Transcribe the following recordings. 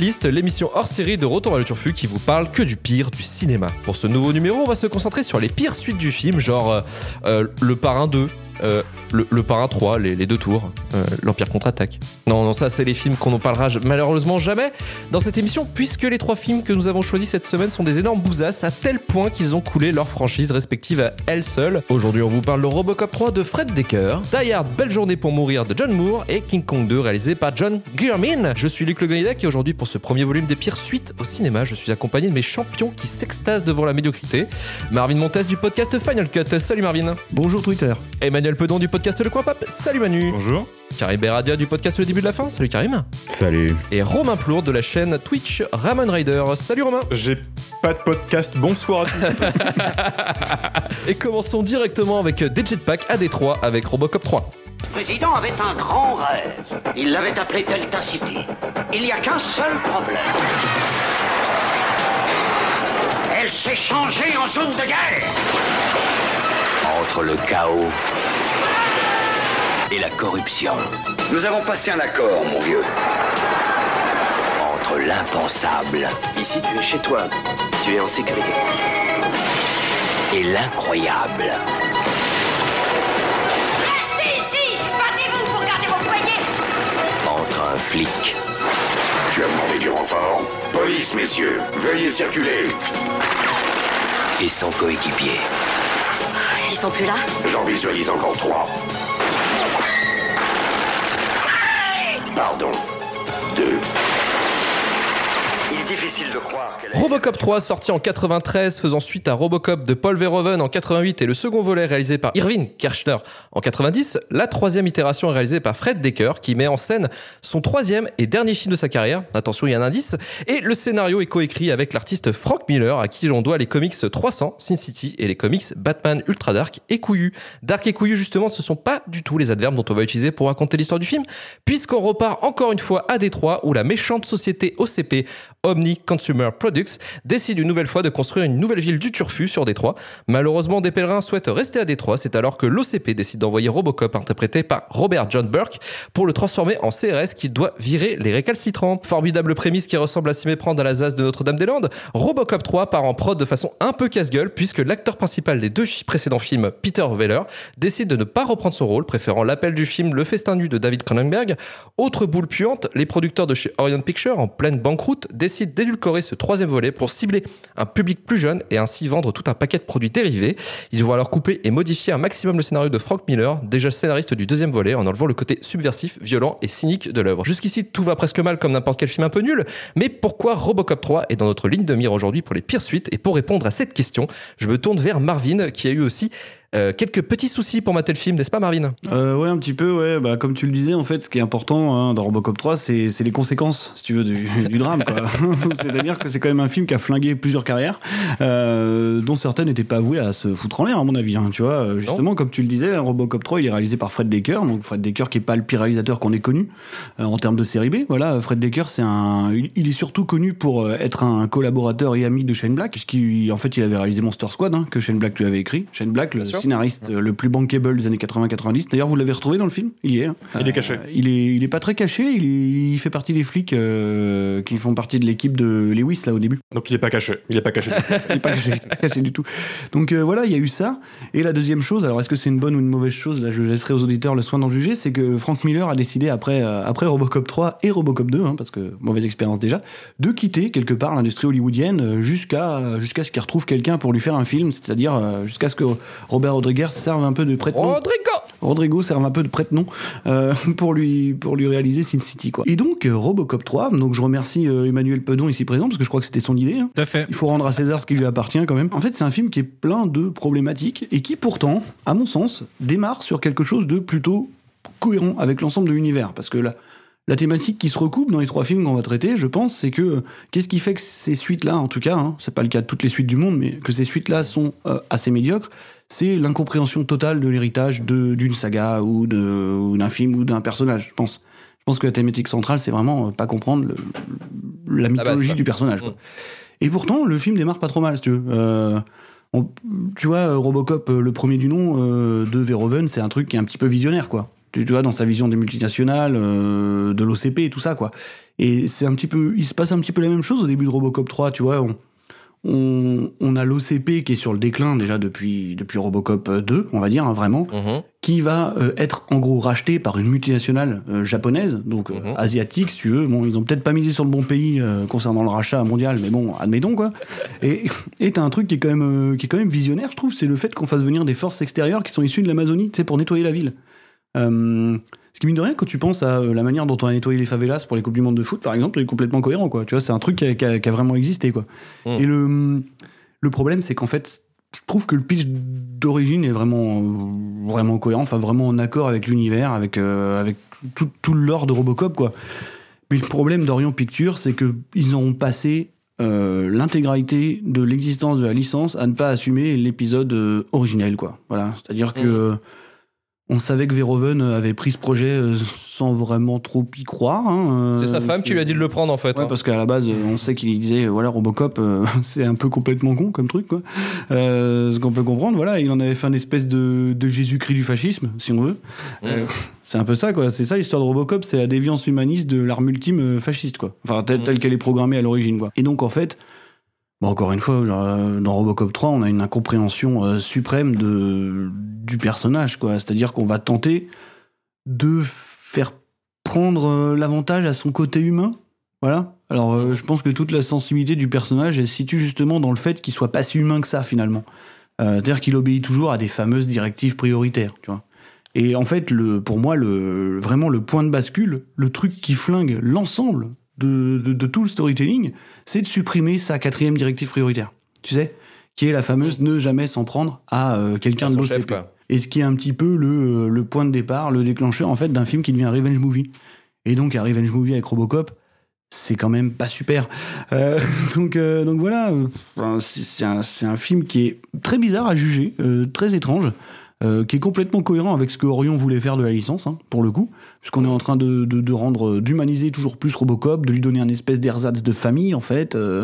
L'émission hors série de Retour à le Turfu qui vous parle que du pire du cinéma. Pour ce nouveau numéro, on va se concentrer sur les pires suites du film, genre euh, euh, Le Parrain 2, euh, le, le Parrain 3, les, les deux tours, euh, l'Empire contre-attaque. Non, non, ça, c'est les films qu'on n'en parlera malheureusement jamais dans cette émission, puisque les trois films que nous avons choisis cette semaine sont des énormes bousasses à tel point qu'ils ont coulé leurs franchises respectives à elles seules. Aujourd'hui, on vous parle de Robocop 3 de Fred Decker, Die Hard Belle Journée pour Mourir de John Moore et King Kong 2 réalisé par John Guillermin. Je suis Luc Le Gonidec et aujourd'hui, pour ce premier volume des pires suites au cinéma, je suis accompagné de mes champions qui s'extasent devant la médiocrité. Marvin Montes du podcast Final Cut. Salut Marvin. Bonjour Twitter. Emmanuel Pedon du podcast Le Coin Pop. Salut Manu. Bonjour. Karim Beradia du podcast Le Début de la Fin. Salut Karim. Salut. Et Romain Plourde de la chaîne Twitch Ramon Rider. Salut Romain. J'ai pas de podcast. Bonsoir à tous. Et commençons directement avec des jetpacks à Détroit avec Robocop 3. Le président avait un grand rêve. Il l'avait appelé Delta City. Il n'y a qu'un seul problème. Elle s'est changée en zone de guerre. entre le chaos et la corruption. Nous avons passé un accord, mon vieux. Entre l'impensable Ici, tu es chez toi. Tu es en sécurité. et l'incroyable. Restez ici Battez-vous pour garder vos foyers Entre un flic Tu as demandé du renfort? Police, messieurs, veuillez circuler. et son coéquipier. Ils sont plus là? J'en visualise encore trois. Pardon. Difficile de croire qu'elle Robocop 3 sorti en 93 faisant suite à Robocop de Paul Verhoeven en 88 et le second volet réalisé par Irving Kershner en 90, la troisième itération est réalisée par Fred Decker qui met en scène son troisième et dernier film de sa carrière, attention il y a un indice, et le scénario est coécrit avec l'artiste Frank Miller à qui l'on doit les comics 300, Sin City et les comics Batman Ultra Dark et Couillu. Dark et Couillu justement ce sont pas du tout les adverbes dont on va utiliser pour raconter l'histoire du film puisqu'on repart encore une fois à Détroit où la méchante société OCP Omni Consumer Products décide une nouvelle fois de construire une nouvelle ville du Turfu sur Détroit. Malheureusement, des pèlerins souhaitent rester à Détroit. C'est alors que l'OCP décide d'envoyer Robocop, interprété par Robert John Burke, pour le transformer en CRS qui doit virer les récalcitrants. Formidable prémisse qui ressemble à s'y méprendre à la ZAS de Notre-Dame-des-Landes. Robocop 3 part en prod de façon un peu casse-gueule puisque l'acteur principal des deux précédents films, Peter Weller, décide de ne pas reprendre son rôle, préférant l'appel du film Le Festin nu de David Cronenberg. Autre boule puante, les producteurs de chez Orion Pictures, en pleine banqueroute, décident d'édulcorer ce troisième volet pour cibler un public plus jeune et ainsi vendre tout un paquet de produits dérivés. Ils vont alors couper et modifier un maximum le scénario de Frank Miller, déjà scénariste du deuxième volet, en enlevant le côté subversif, violent et cynique de l'œuvre. Jusqu'ici, tout va presque mal comme n'importe quel film un peu nul, mais pourquoi Robocop 3 est dans notre ligne de mire aujourd'hui pour les pires suites? Et pour répondre à cette question, je me tourne vers Marvin, qui a eu aussi euh, quelques petits soucis pour mater le film, n'est-ce pas Marvin? Euh, ouais, un petit peu, ouais. Bah, comme tu le disais, en fait, ce qui est important hein, dans Robocop 3, c'est c'est les conséquences, si tu veux, du, du drame, quoi. C'est-à-dire que c'est quand même un film qui a flingué plusieurs carrières, euh, dont certaines n'étaient pas vouées à se foutre en l'air, à mon avis. hein, tu vois, justement, comme tu le disais, Robocop 3, il est réalisé par Fred Decker, donc Fred Decker qui est pas le pire réalisateur qu'on ait connu euh, en termes de série B. Voilà, Fred Decker, c'est un, il, est surtout connu pour être un collaborateur et ami de Shane Black, puisqu'il, en fait, il avait réalisé Monster Squad, hein, que Shane Black lui avait écrit. Shane Black, sûr. Scénariste euh, le plus bankable des années 80-90. D'ailleurs, vous l'avez retrouvé dans le film? Il y est. hein. Il est caché. Euh, il est, il est pas très caché. Il, est- il fait partie des flics euh, qui font partie de l'équipe de Lewis là au début. Donc il est pas caché. Il est pas caché. Il est pas caché, caché du tout. Donc euh, voilà, il y a eu ça. Et la deuxième chose, alors est-ce que c'est une bonne ou une mauvaise chose? Là, je laisserai aux auditeurs le soin d'en juger. C'est que Frank Miller a décidé après, euh, après Robocop 3 et Robocop 2, hein, parce que mauvaise expérience déjà, de quitter quelque part l'industrie hollywoodienne jusqu'à jusqu'à ce qu'il retrouve quelqu'un pour lui faire un film, c'est-à-dire jusqu'à ce que Robert Rodriguez serve un peu de prête-nom. Rodrigo Rodrigo serve un peu de prête-nom euh, pour lui pour lui réaliser Sin City quoi. Et donc euh, Robocop 3, donc je remercie euh, Emmanuel Pedon ici présent parce que je crois que c'était son idée. hein. Tout à fait. Il faut rendre à César ce qui lui appartient quand même. En fait, c'est un film qui est plein de problématiques et qui pourtant, à mon sens, démarre sur quelque chose de plutôt cohérent avec l'ensemble de l'univers parce que là la thématique qui se recoupe dans les trois films qu'on va traiter, je pense, c'est que euh, qu'est-ce qui fait que ces suites-là, en tout cas, hein, c'est pas le cas de toutes les suites du monde, mais que ces suites-là sont euh, assez médiocres, c'est l'incompréhension totale de l'héritage d'une saga ou d'un film ou d'un personnage, je pense. Je pense que la thématique centrale, c'est vraiment euh, pas comprendre le- la mythologie du personnage. quoi. Mm. Et pourtant, le film démarre pas trop mal, si tu veux. Euh, on- tu vois, euh, Robocop, le premier du nom euh, de Verhoeven, c'est un truc qui est un petit peu visionnaire, quoi. Tu tu vois, dans sa vision des multinationales, euh, de l'OCP et tout ça, quoi. Et c'est un petit peu, il se passe un petit peu la même chose au début de Robocop 3, tu vois. On, on, on a l'OCP qui est sur le déclin déjà depuis, depuis Robocop 2, on va dire, hein, vraiment, Mhm. qui va euh, être en gros racheté par une multinationale euh, japonaise, donc euh, Mhm. asiatique, si tu veux. Bon, ils ont peut-être pas misé sur le bon pays euh, concernant le rachat mondial, mais bon, admettons quoi. Et t'as un truc qui est quand même, euh, qui est quand même visionnaire, je trouve, c'est le fait qu'on fasse venir des forces extérieures qui sont issues de l'Amazonie, tu sais, pour nettoyer la ville. Ce qui mine de rien, quand tu penses à euh, la manière dont on a nettoyé les favelas pour les coupes du monde de foot, par exemple, c'est complètement cohérent, quoi. Tu vois, c'est un truc qui a, qui a- qui a vraiment existé, quoi. Mm. Et le, le problème, c'est qu'en fait, je trouve que le pitch d'origine est vraiment, euh, vraiment cohérent, enfin vraiment en accord avec l'univers, avec, euh, avec tout, tout le lore de Robocop, quoi. Mais le problème d'Orion Pictures, c'est qu'ils ont passé euh, l'intégralité de l'existence de la licence à ne pas assumer l'épisode euh, originel, quoi. Voilà, c'est-à-dire que Mhm. Euh, on savait que Verhoeven avait pris ce projet euh, sans vraiment trop y croire. hein, euh, C'est sa femme qui lui a dit de le prendre en fait. Ouais, hein. parce qu'à la base, euh, on sait qu'il disait, euh, voilà, Robocop, euh, c'est un peu complètement con comme truc, quoi. Euh, ce qu'on peut comprendre, voilà, il en avait fait un espèce de, de Jésus-Christ du fascisme, si on veut. Euh, c'est un peu ça, quoi. C'est ça l'histoire de Robocop, c'est la déviance humaniste de l'arme ultime euh, fasciste, quoi. Enfin, telle, Mm. telle qu'elle est programmée à l'origine, quoi. Et donc, en fait, bon, encore une fois, euh, dans Robocop 3, on a une incompréhension euh, suprême de, du personnage, quoi. C'est-à-dire qu'on va tenter de faire prendre euh, l'avantage à son côté humain. Voilà. Alors, je pense que toute la sensibilité du personnage elle se situe justement dans le fait qu'il soit pas si humain que ça, finalement. C'est-à-dire qu'il obéit toujours à des fameuses directives prioritaires, tu vois. Et en fait, le, pour moi, le, vraiment le point de bascule, le truc qui flingue l'ensemble de, de, de tout le storytelling, c'est de supprimer sa quatrième directive prioritaire. Tu sais Qui est la fameuse ne jamais s'en prendre à euh, quelqu'un de l'OCP. Et ce qui est un petit peu le, le point de départ, le déclencheur en fait d'un film qui devient un revenge movie. Et donc un revenge movie avec Robocop, c'est quand même pas super. Euh, donc, euh, donc voilà, euh, enfin, c'est un, un film qui est très bizarre à juger, euh, très étrange, euh, qui est complètement cohérent avec ce que Orion voulait faire de la licence, hein, pour le coup, puisqu'on est en train de, de, de rendre, d'humaniser toujours plus Robocop, de lui donner un espèce d'ersatz de famille en fait. euh,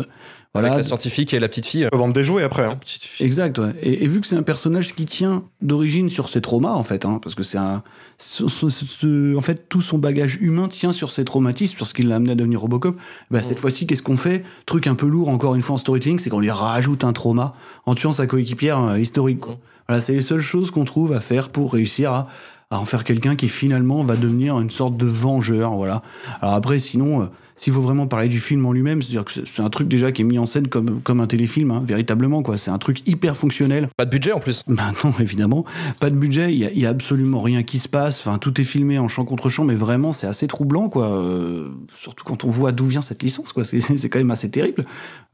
Avec voilà, la scientifique et la petite fille. Vendre des jouets après. hein. Exact, ouais. Et, et vu que c'est un personnage qui tient d'origine sur ses traumas, en fait, hein, parce que c'est un. ce- ce- ce- en fait, tout son bagage humain tient sur ses traumatismes, sur ce qui l'a amené à devenir Robocop. Bah, Cette fois-ci, qu'est-ce qu'on fait? Truc un peu lourd, encore une fois, en storytelling, c'est qu'on lui rajoute un trauma en tuant sa coéquipière euh, historique. quoi. Voilà, c'est les seules choses qu'on trouve à faire pour réussir à, à en faire quelqu'un qui finalement va devenir une sorte de vengeur. Voilà. Alors après, sinon. S'il faut vraiment parler du film en lui-même, c'est-à-dire que c'est- un truc déjà qui est mis en scène comme, comme un téléfilm, hein, véritablement. quoi. C'est un truc hyper fonctionnel. Pas de budget en plus. Ben non, évidemment. Pas de budget, il y y a absolument rien qui se passe. Enfin, tout est filmé en champ contre champ, mais vraiment, c'est assez troublant, quoi. Euh, surtout quand on voit d'où vient cette licence, quoi. C'est quand même assez terrible.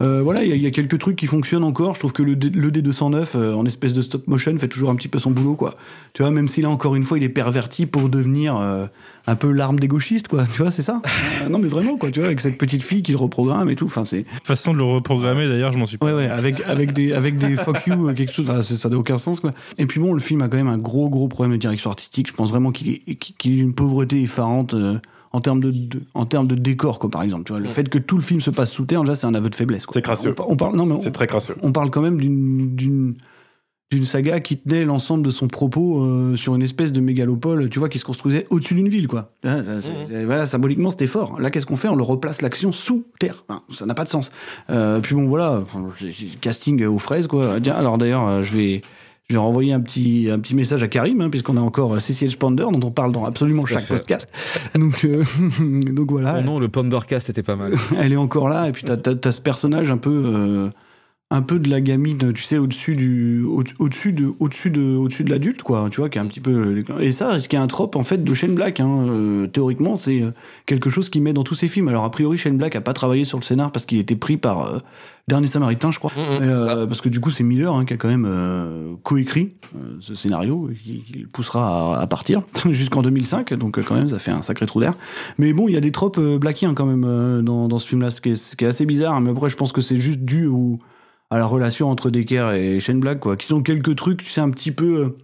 Euh, voilà, il y, a- il y a quelques trucs qui fonctionnent encore. Je trouve que le, D- le D209, euh, en espèce de stop motion, fait toujours un petit peu son boulot, quoi. Tu vois, même si là, encore une fois, il est perverti pour devenir un peu l'arme des gauchistes, quoi. Tu vois, c'est ça? Euh, Non, mais vraiment, quoi. Tu vois, avec cette petite fille qui le reprogramme et tout. Enfin, c'est. Façon de le reprogrammer, d'ailleurs, je m'en suis pas. Ouais, ouais, avec, avec des, avec des fuck you, euh, quelque chose, enfin, ça n'a aucun sens, quoi. Et puis bon, le film a quand même un gros, gros problème de direction artistique. Je pense vraiment qu'il est, qu'il est une pauvreté effarante euh, en termes de, de- en termes de décor, quoi, par exemple. Tu vois, le fait que tout le film se passe sous terre, déjà, c'est un aveu de faiblesse, quoi. C'est crasseux. On, par- on parle, non, mais on, C'est très crasseux. on parle quand même d'une, d'une, saga qui tenait l'ensemble de son propos euh, sur une espèce de mégalopole, tu vois, qui se construisait au-dessus d'une ville, quoi. Hein, ça, c'est- Voilà, symboliquement, c'était fort. Là, qu'est-ce qu'on fait? On le replace l'action sous terre. Enfin, ça n'a pas de sens. Euh, puis bon, voilà, casting aux fraises, quoi. Tiens, alors d'ailleurs, euh, je vais. Je vais renvoyer un petit, un petit message à Karim, hein, puisqu'on a encore Cécile Spander, dont on parle dans absolument chaque fait. podcast. Donc, euh, donc voilà. Oh non, le Pandorcast était pas mal. Elle est encore là, et puis t'as as, ce personnage un peu, euh, un peu de la gamine, tu sais, au-dessus du, au- au-dessus de, au-dessus de, au-dessus de l'adulte, quoi. Tu vois, qui est un petit peu. Et ça, ce qui est un trope en fait de Shane Black. Hein, euh, théoriquement, c'est euh, quelque chose qu'il met dans tous ses films. Alors a priori, Shane Black a pas travaillé sur le scénar parce qu'il était pris par euh, Dernier Samaritain, je crois. Mhm, Mais, euh, parce que du coup, c'est Miller hein, qui a quand même euh, coécrit ce scénario, qui, qui le poussera à, à partir jusqu'en 2005. Donc quand même, ça fait un sacré trou d'air. Mais bon, il y a des tropes blackiens quand même euh, dans, dans ce film-là, ce, qui est- ce qui est assez bizarre. Mais après, je pense que c'est juste dû au, à la relation entre Decker et Shane Black, quoi. Qui sont quelques trucs, tu sais, un petit peu. euh,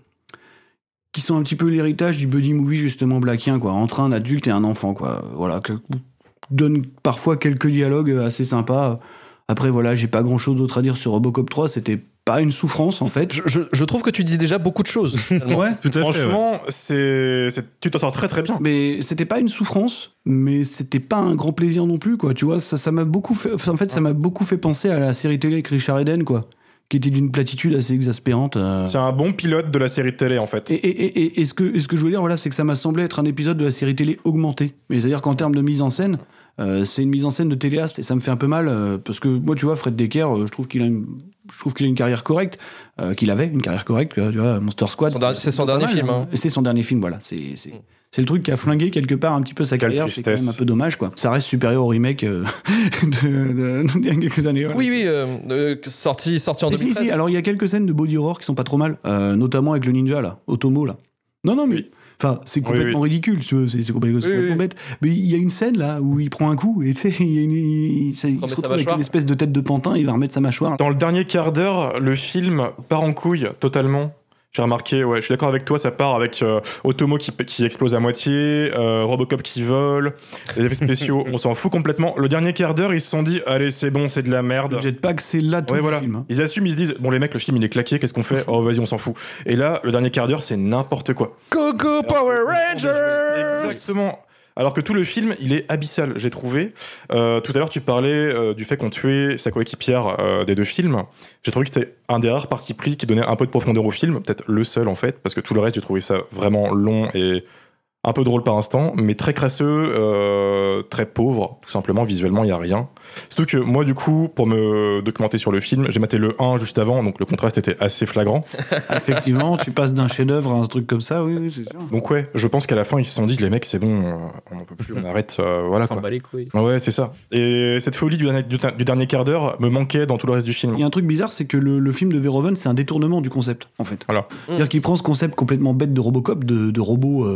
qui sont un petit peu l'héritage du buddy movie, justement, blackien, quoi. Entre un adulte et un enfant, quoi. Voilà. Que, donne parfois quelques dialogues assez sympas. Après, voilà, j'ai pas grand chose d'autre à dire sur Robocop 3. C'était pas une souffrance en fait. Je, je- je trouve que tu dis déjà beaucoup de choses. Ouais. Tout à fait. ouais. Franchement, c'est, c'est- tu t'en sors très très bien. Mais c'était pas une souffrance, mais c'était pas un grand plaisir non plus, quoi. Tu vois, ça, ça m'a beaucoup fait. En fait, ça m'a beaucoup fait penser à la série télé avec Richard Eden, quoi, qui était d'une platitude assez exaspérante. euh. C'est un bon pilote de la série télé en fait. Et, et, et, et- et ce, que, ce que je veux dire, voilà, c'est que ça m'a semblé être un épisode de la série télé augmenté. Mais c'est-à-dire qu'en termes de mise en scène, euh, c'est une mise en scène de téléaste et ça me fait un peu mal euh, parce que moi, tu vois, Fred Decker, euh, je trouve qu'il a une, je trouve qu'il a une carrière correcte, euh, qu'il avait une carrière correcte. Tu vois, Monster Squad. C'est son dernier mal, film, hein. Et C'est son dernier film, voilà. C'est c'est- Mm. c'est le truc qui a flingué quelque part un petit peu sa Quelle carrière. C'est quand même un peu dommage, quoi. Ça reste supérieur au remake euh, de, de- a quelques années. voilà. Oui, oui, euh, euh, sorti, sorti en si, 2013. si, alors il y a quelques scènes de body horror qui sont pas trop mal, euh, notamment avec le ninja là, Otomo là. Non, non, mais. Oui. Enfin, c'est Oui, complètement ridicule, tu vois, c'est complètement, c'est Oui, complètement oui. bête. Mais il y a une scène là où il prend un coup et tu sais, il, y a une- il- ça- il remet se retrouve avec une espèce de tête de pantin, il va remettre sa mâchoire. Dans le dernier quart d'heure, le film part en couille totalement. J'ai remarqué, ouais, je suis d'accord avec toi, ça part avec euh, Otomo qui, qui explose à moitié, euh, Robocop qui vole, les effets spéciaux, on s'en fout complètement. Le dernier quart d'heure, ils se sont dit, allez, c'est bon, c'est de la merde. Le jetpack, c'est là tout Ouais, le voilà. film. hein. Ils assument, ils se disent, bon, les mecs, le film il est claqué, qu'est-ce qu'on fait? Oh, vas-y, on s'en fout. Et là, le dernier quart d'heure, c'est n'importe quoi. Go Power Rangers Exactement. Alors que tout le film, il est abyssal, j'ai trouvé. Euh, tout à l'heure, tu parlais euh, du fait qu'on tuait sa coéquipière euh, des deux films. J'ai trouvé que c'était un des rares partis pris qui donnait un peu de profondeur au film, peut-être le seul en fait, parce que tout le reste, j'ai trouvé ça vraiment long et un peu drôle par instant, mais très crasseux, euh, très pauvre, tout simplement, visuellement, il n'y a rien. Surtout que moi, du coup, pour me documenter sur le film, j'ai maté le 1 juste avant, donc le contraste était assez flagrant. Effectivement, tu passes d'un chef-d'œuvre à un truc comme ça, oui, oui, c'est sûr. Donc ouais, je pense qu'à la fin, ils se sont dit, les mecs, c'est bon, euh, on n'en peut plus, on arrête, euh, voilà S'en quoi. bat les couilles. Ouais, c'est ça. Et cette folie du dernier, du, du dernier quart d'heure me manquait dans tout le reste du film. Il y a un truc bizarre, c'est que le, le film de Verhoeven, c'est un détournement du concept, en fait. Voilà. C'est-à-dire qu'il prend ce concept complètement bête de Robocop, de, de robot,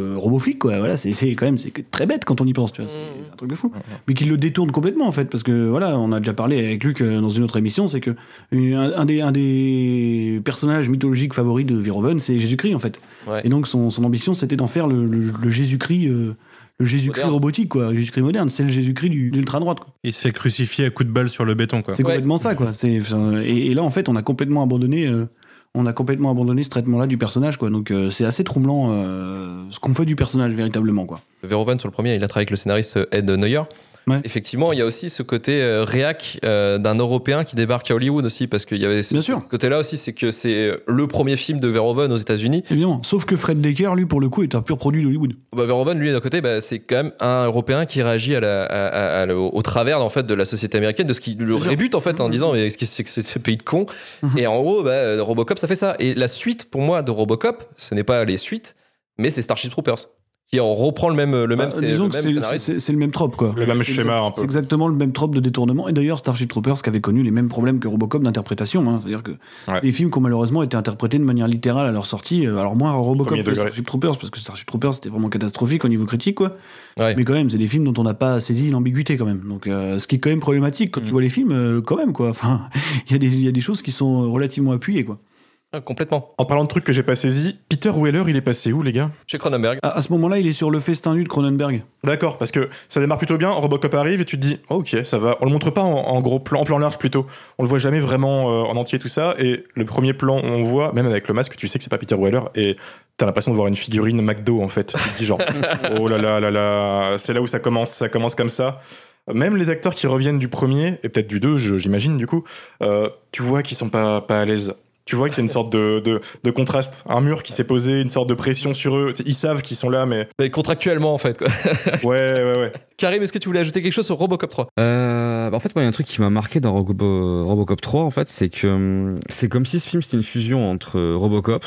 euh, robot flic, quoi. Voilà, c'est quand même c'est très bête quand on y pense, tu vois. C'est Mm. un truc de fou. Mais qu'il le détourne complètement, en fait, parce que voilà, on a déjà parlé avec Luc euh, dans une autre émission, c'est que une- un, un des, un des personnages mythologiques favoris de Verhoeven, c'est Jésus-Christ, en fait. Ouais. Et donc son, son ambition, c'était d'en faire le, le- le Jésus-Christ. euh, le Jésus-Christ Moderne. robotique, quoi. Le Jésus-Christ moderne, c'est le Jésus-Christ du- de l'ultra-droite, quoi. Il se fait crucifier à coups de balle sur le béton, quoi. C'est Ouais. complètement ça, quoi. Et, et là, en fait, on a complètement abandonné, euh, on a complètement abandonné ce traitement-là du personnage, quoi. Donc, euh, c'est assez troublant euh, ce qu'on fait du personnage véritablement, quoi. Verhoeven sur le premier, il a travaillé avec le scénariste Ed Neuer. Ouais. Effectivement, il y a aussi ce côté euh, réac euh, d'un Européen qui débarque à Hollywood aussi, parce qu'il y avait ce, côté-là aussi, c'est que c'est le premier film de Verhoeven aux États-Unis. Évidemment. Sauf que Fred Decker, lui, pour le coup, est un pur produit d'Hollywood. Bah, Verhoeven, lui, d'un côté, bah, c'est quand même un Européen qui réagit à la, à- à- à- au, au travers en fait de la société américaine, de ce qui le rébute en fait en disant mais ce que c'est ce pays de cons. Mhm. Et en gros, bah, Robocop, ça fait ça. Et la suite pour moi de Robocop, ce n'est pas les suites, mais c'est Starship Troopers qui en reprend le même le même, Bah, c'est disons le que même c'est- le même trope, quoi. Le même C'est schéma, exact- un peu. C'est exactement le même trope de détournement. Et d'ailleurs, Starship Troopers qui avait connu les mêmes problèmes que Robocop d'interprétation. hein. C'est-à-dire que Ouais. les films qui ont malheureusement été interprétés de manière littérale à leur sortie. euh, Alors moins Robocop Premier que degré. Starship Troopers, parce que Starship Troopers c'était vraiment catastrophique au niveau critique, quoi. Ouais. Mais quand même, c'est des films dont on n'a pas saisi l'ambiguïté quand même. Donc, euh, ce qui est quand même problématique quand tu Mm. vois les films, euh, quand même, quoi. Enfin, il y, a des- il y a des choses qui sont relativement appuyées, quoi. Ah, complètement. En parlant de trucs que j'ai pas saisis, Peter Weller, il est passé où, les gars Chez Cronenberg. À, à ce moment-là, il est sur le festin nu de Cronenberg. D'accord, parce que ça démarre plutôt bien, Robocop arrive et tu te dis, oh, ok, ça va. On le montre pas en, en gros plan, en plan large plutôt. On le voit jamais vraiment euh, en entier tout ça. Et le premier plan, on voit, même avec le masque, tu sais que c'est pas Peter Weller et t'as l'impression de voir une figurine McDo en fait. Tu te dis genre, oh là là là là, c'est là où ça commence, ça commence comme ça. Même les acteurs qui reviennent du premier, et peut-être du 2, je- j'imagine du coup, euh, tu vois qu'ils sont pas, pas à l'aise. Tu vois qu'il y a une sorte de, de, de contraste, un mur qui s'est posé, une sorte de pression sur eux. Ils savent qu'ils sont là, mais Mais contractuellement en fait. Quoi. ouais, ouais, ouais. Karim, est-ce que tu voulais ajouter quelque chose sur Robocop 3 Euh, bah, en fait, moi, il y a un truc qui m'a marqué dans Robo- Robocop 3, en fait, c'est que hum, c'est comme si ce film c'était une fusion entre euh, Robocop,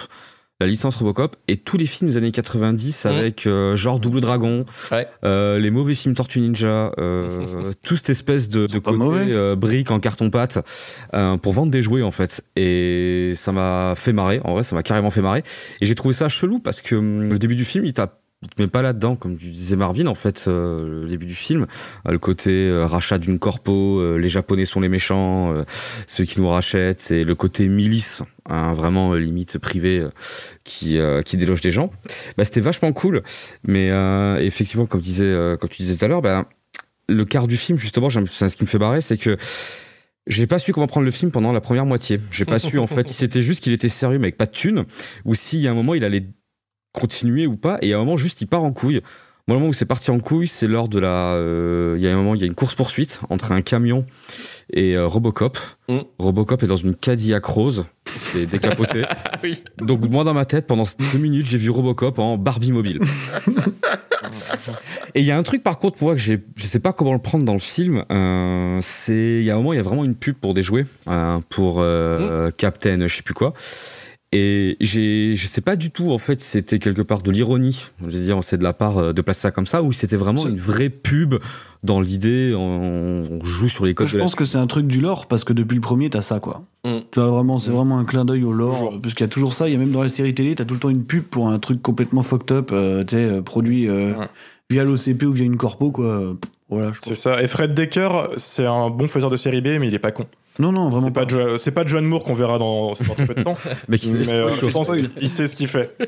la licence Robocop, et tous les films des années 90 Mhm. avec euh, genre Double Dragon, Ouais. euh, les mauvais films Tortue Ninja, euh, toute cette espèce de, côté euh, brique en carton-pâte euh, pour vendre des jouets, en fait. Et ça m'a fait marrer, en vrai, ça m'a carrément fait marrer. Et j'ai trouvé ça chelou parce que hum, le début du film, il t'a il te met pas là-dedans, comme tu disais Marvin, en fait, euh, le début du film. Euh, le côté euh, rachat d'une corpo, euh, les Japonais sont les méchants, ceux qui nous rachètent, c'est le côté milice, hein, vraiment limite privée, qui, qui déloge des gens. Bah, C'était vachement cool, mais effectivement, comme, disais, comme tu disais tout à l'heure, bah, le quart du film, justement, c'est ce qui me fait barrer, c'est que J'ai pas su comment prendre le film pendant la première moitié. J'ai pas su en fait si c'était juste qu'il était sérieux mais avec pas de thunes ou s'il y a un moment il allait continuer ou pas et à un moment juste il part en couille. Moi, le moment où c'est parti en couille, c'est lors de la. euh, Il y a un moment, il y a une course poursuite entre un camion et euh, Robocop. Mm. Robocop est dans une Cadillac rose, c'est décapoté. oui. Donc moi dans ma tête, pendant deux minutes, j'ai vu Robocop en Barbie mobile. Et il y a un truc par contre moi que je sais pas comment le prendre dans le film. euh, c'est il y a un moment il y a vraiment une pub pour des jouets, pour euh, Captain, je sais plus quoi. Et j'ai, je sais pas du tout en fait, c'était quelque part de l'ironie. Je veux dire, c'est de la part euh, de placer ça comme ça, ou c'était vraiment une vraie pub dans l'idée. On, on joue sur les codes. Je de la- pense que c'est un truc du lore parce que depuis le premier, t'as ça quoi. Mm. Tu vois, vraiment, c'est vraiment un clin d'œil au lore. Parce qu'il y a toujours ça. Il y a même dans la série télé, t'as tout le temps une pub pour un truc complètement fucked up, euh, tu sais, euh, produit euh, Ouais. via l'OCP ou via une corpo quoi. Voilà, je C'est ça. Et Fred Decker, c'est un bon faiseur de série B, mais il est pas con. Non, non, vraiment C'est pas, Jo- c'est pas John Moore qu'on verra dans, dans très peu de temps. Mais qui- mais euh, je pense qu'il sait ce qu'il fait.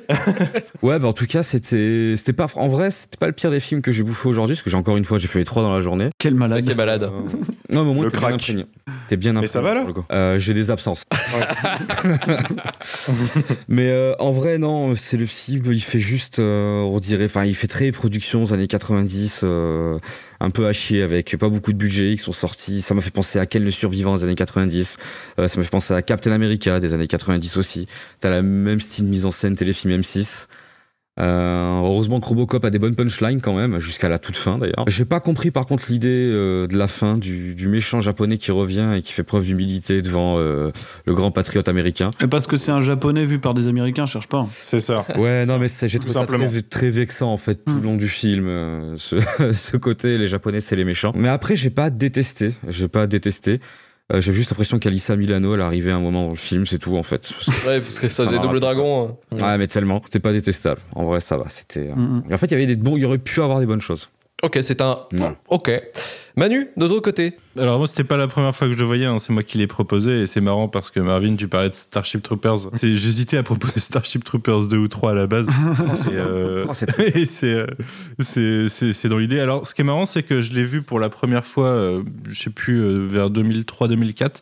Ouais, bah en tout cas, c'était, c'était pas, en vrai, c'était pas le pire des films que j'ai bouffé aujourd'hui, parce que j'ai encore une fois, j'ai fait les trois dans la journée. Quel malade. Quelle balade. Euh, Non, mais au moins, t'es bien imprégné. T'es bien Mais ça imprégné, va, là. Euh, J'ai des absences. mais euh, en vrai, non, c'est le film, il fait juste, euh, on dirait, enfin, il fait très production aux années 90, euh, un peu chier, avec pas beaucoup de budget qui sont sortis. Ça m'a fait penser à Ken le survivant des années 90. Euh, ça m'a fait penser à Captain America des années 90 aussi. T'as la même style mise en scène téléfilm M6. Euh, heureusement que Robocop a des bonnes punchlines quand même, jusqu'à la toute fin d'ailleurs. J'ai pas compris par contre l'idée euh, de la fin du, du méchant japonais qui revient et qui fait preuve d'humilité devant euh, le grand patriote américain. Et parce que c'est un japonais vu par des américains, cherche pas. C'est ça. Ouais, non mais j'ai trouvé ça très, très vexant en fait tout le long du film. euh, ce, ce côté, les japonais c'est les méchants. Mais après j'ai pas détesté, j'ai pas détesté. Euh, j'ai juste l'impression qu'Alissa Milano elle arrivait à un moment dans le film, c'est tout en fait. Ouais, parce que ça faisait double dragon. hein. Ouais, mais tellement. C'était pas détestable. En vrai, ça va. C'était. euh, Mhm. En fait, il y avait des bons. Il y aurait pu avoir des bonnes choses. Ok, c'est un. Non. Ok. Manu, de l'autre côté. Alors moi c'était pas la première fois que je le voyais, hein, c'est moi qui l'ai proposé et c'est marrant parce que Marvin tu parlais de Starship Troopers. J'hésitais à proposer Starship Troopers 2 ou 3 à la base. et euh, Oh, euh, c'est dans l'idée. Alors ce qui est marrant c'est que je l'ai vu pour la première fois, euh, je sais plus, euh, vers 2003-2004.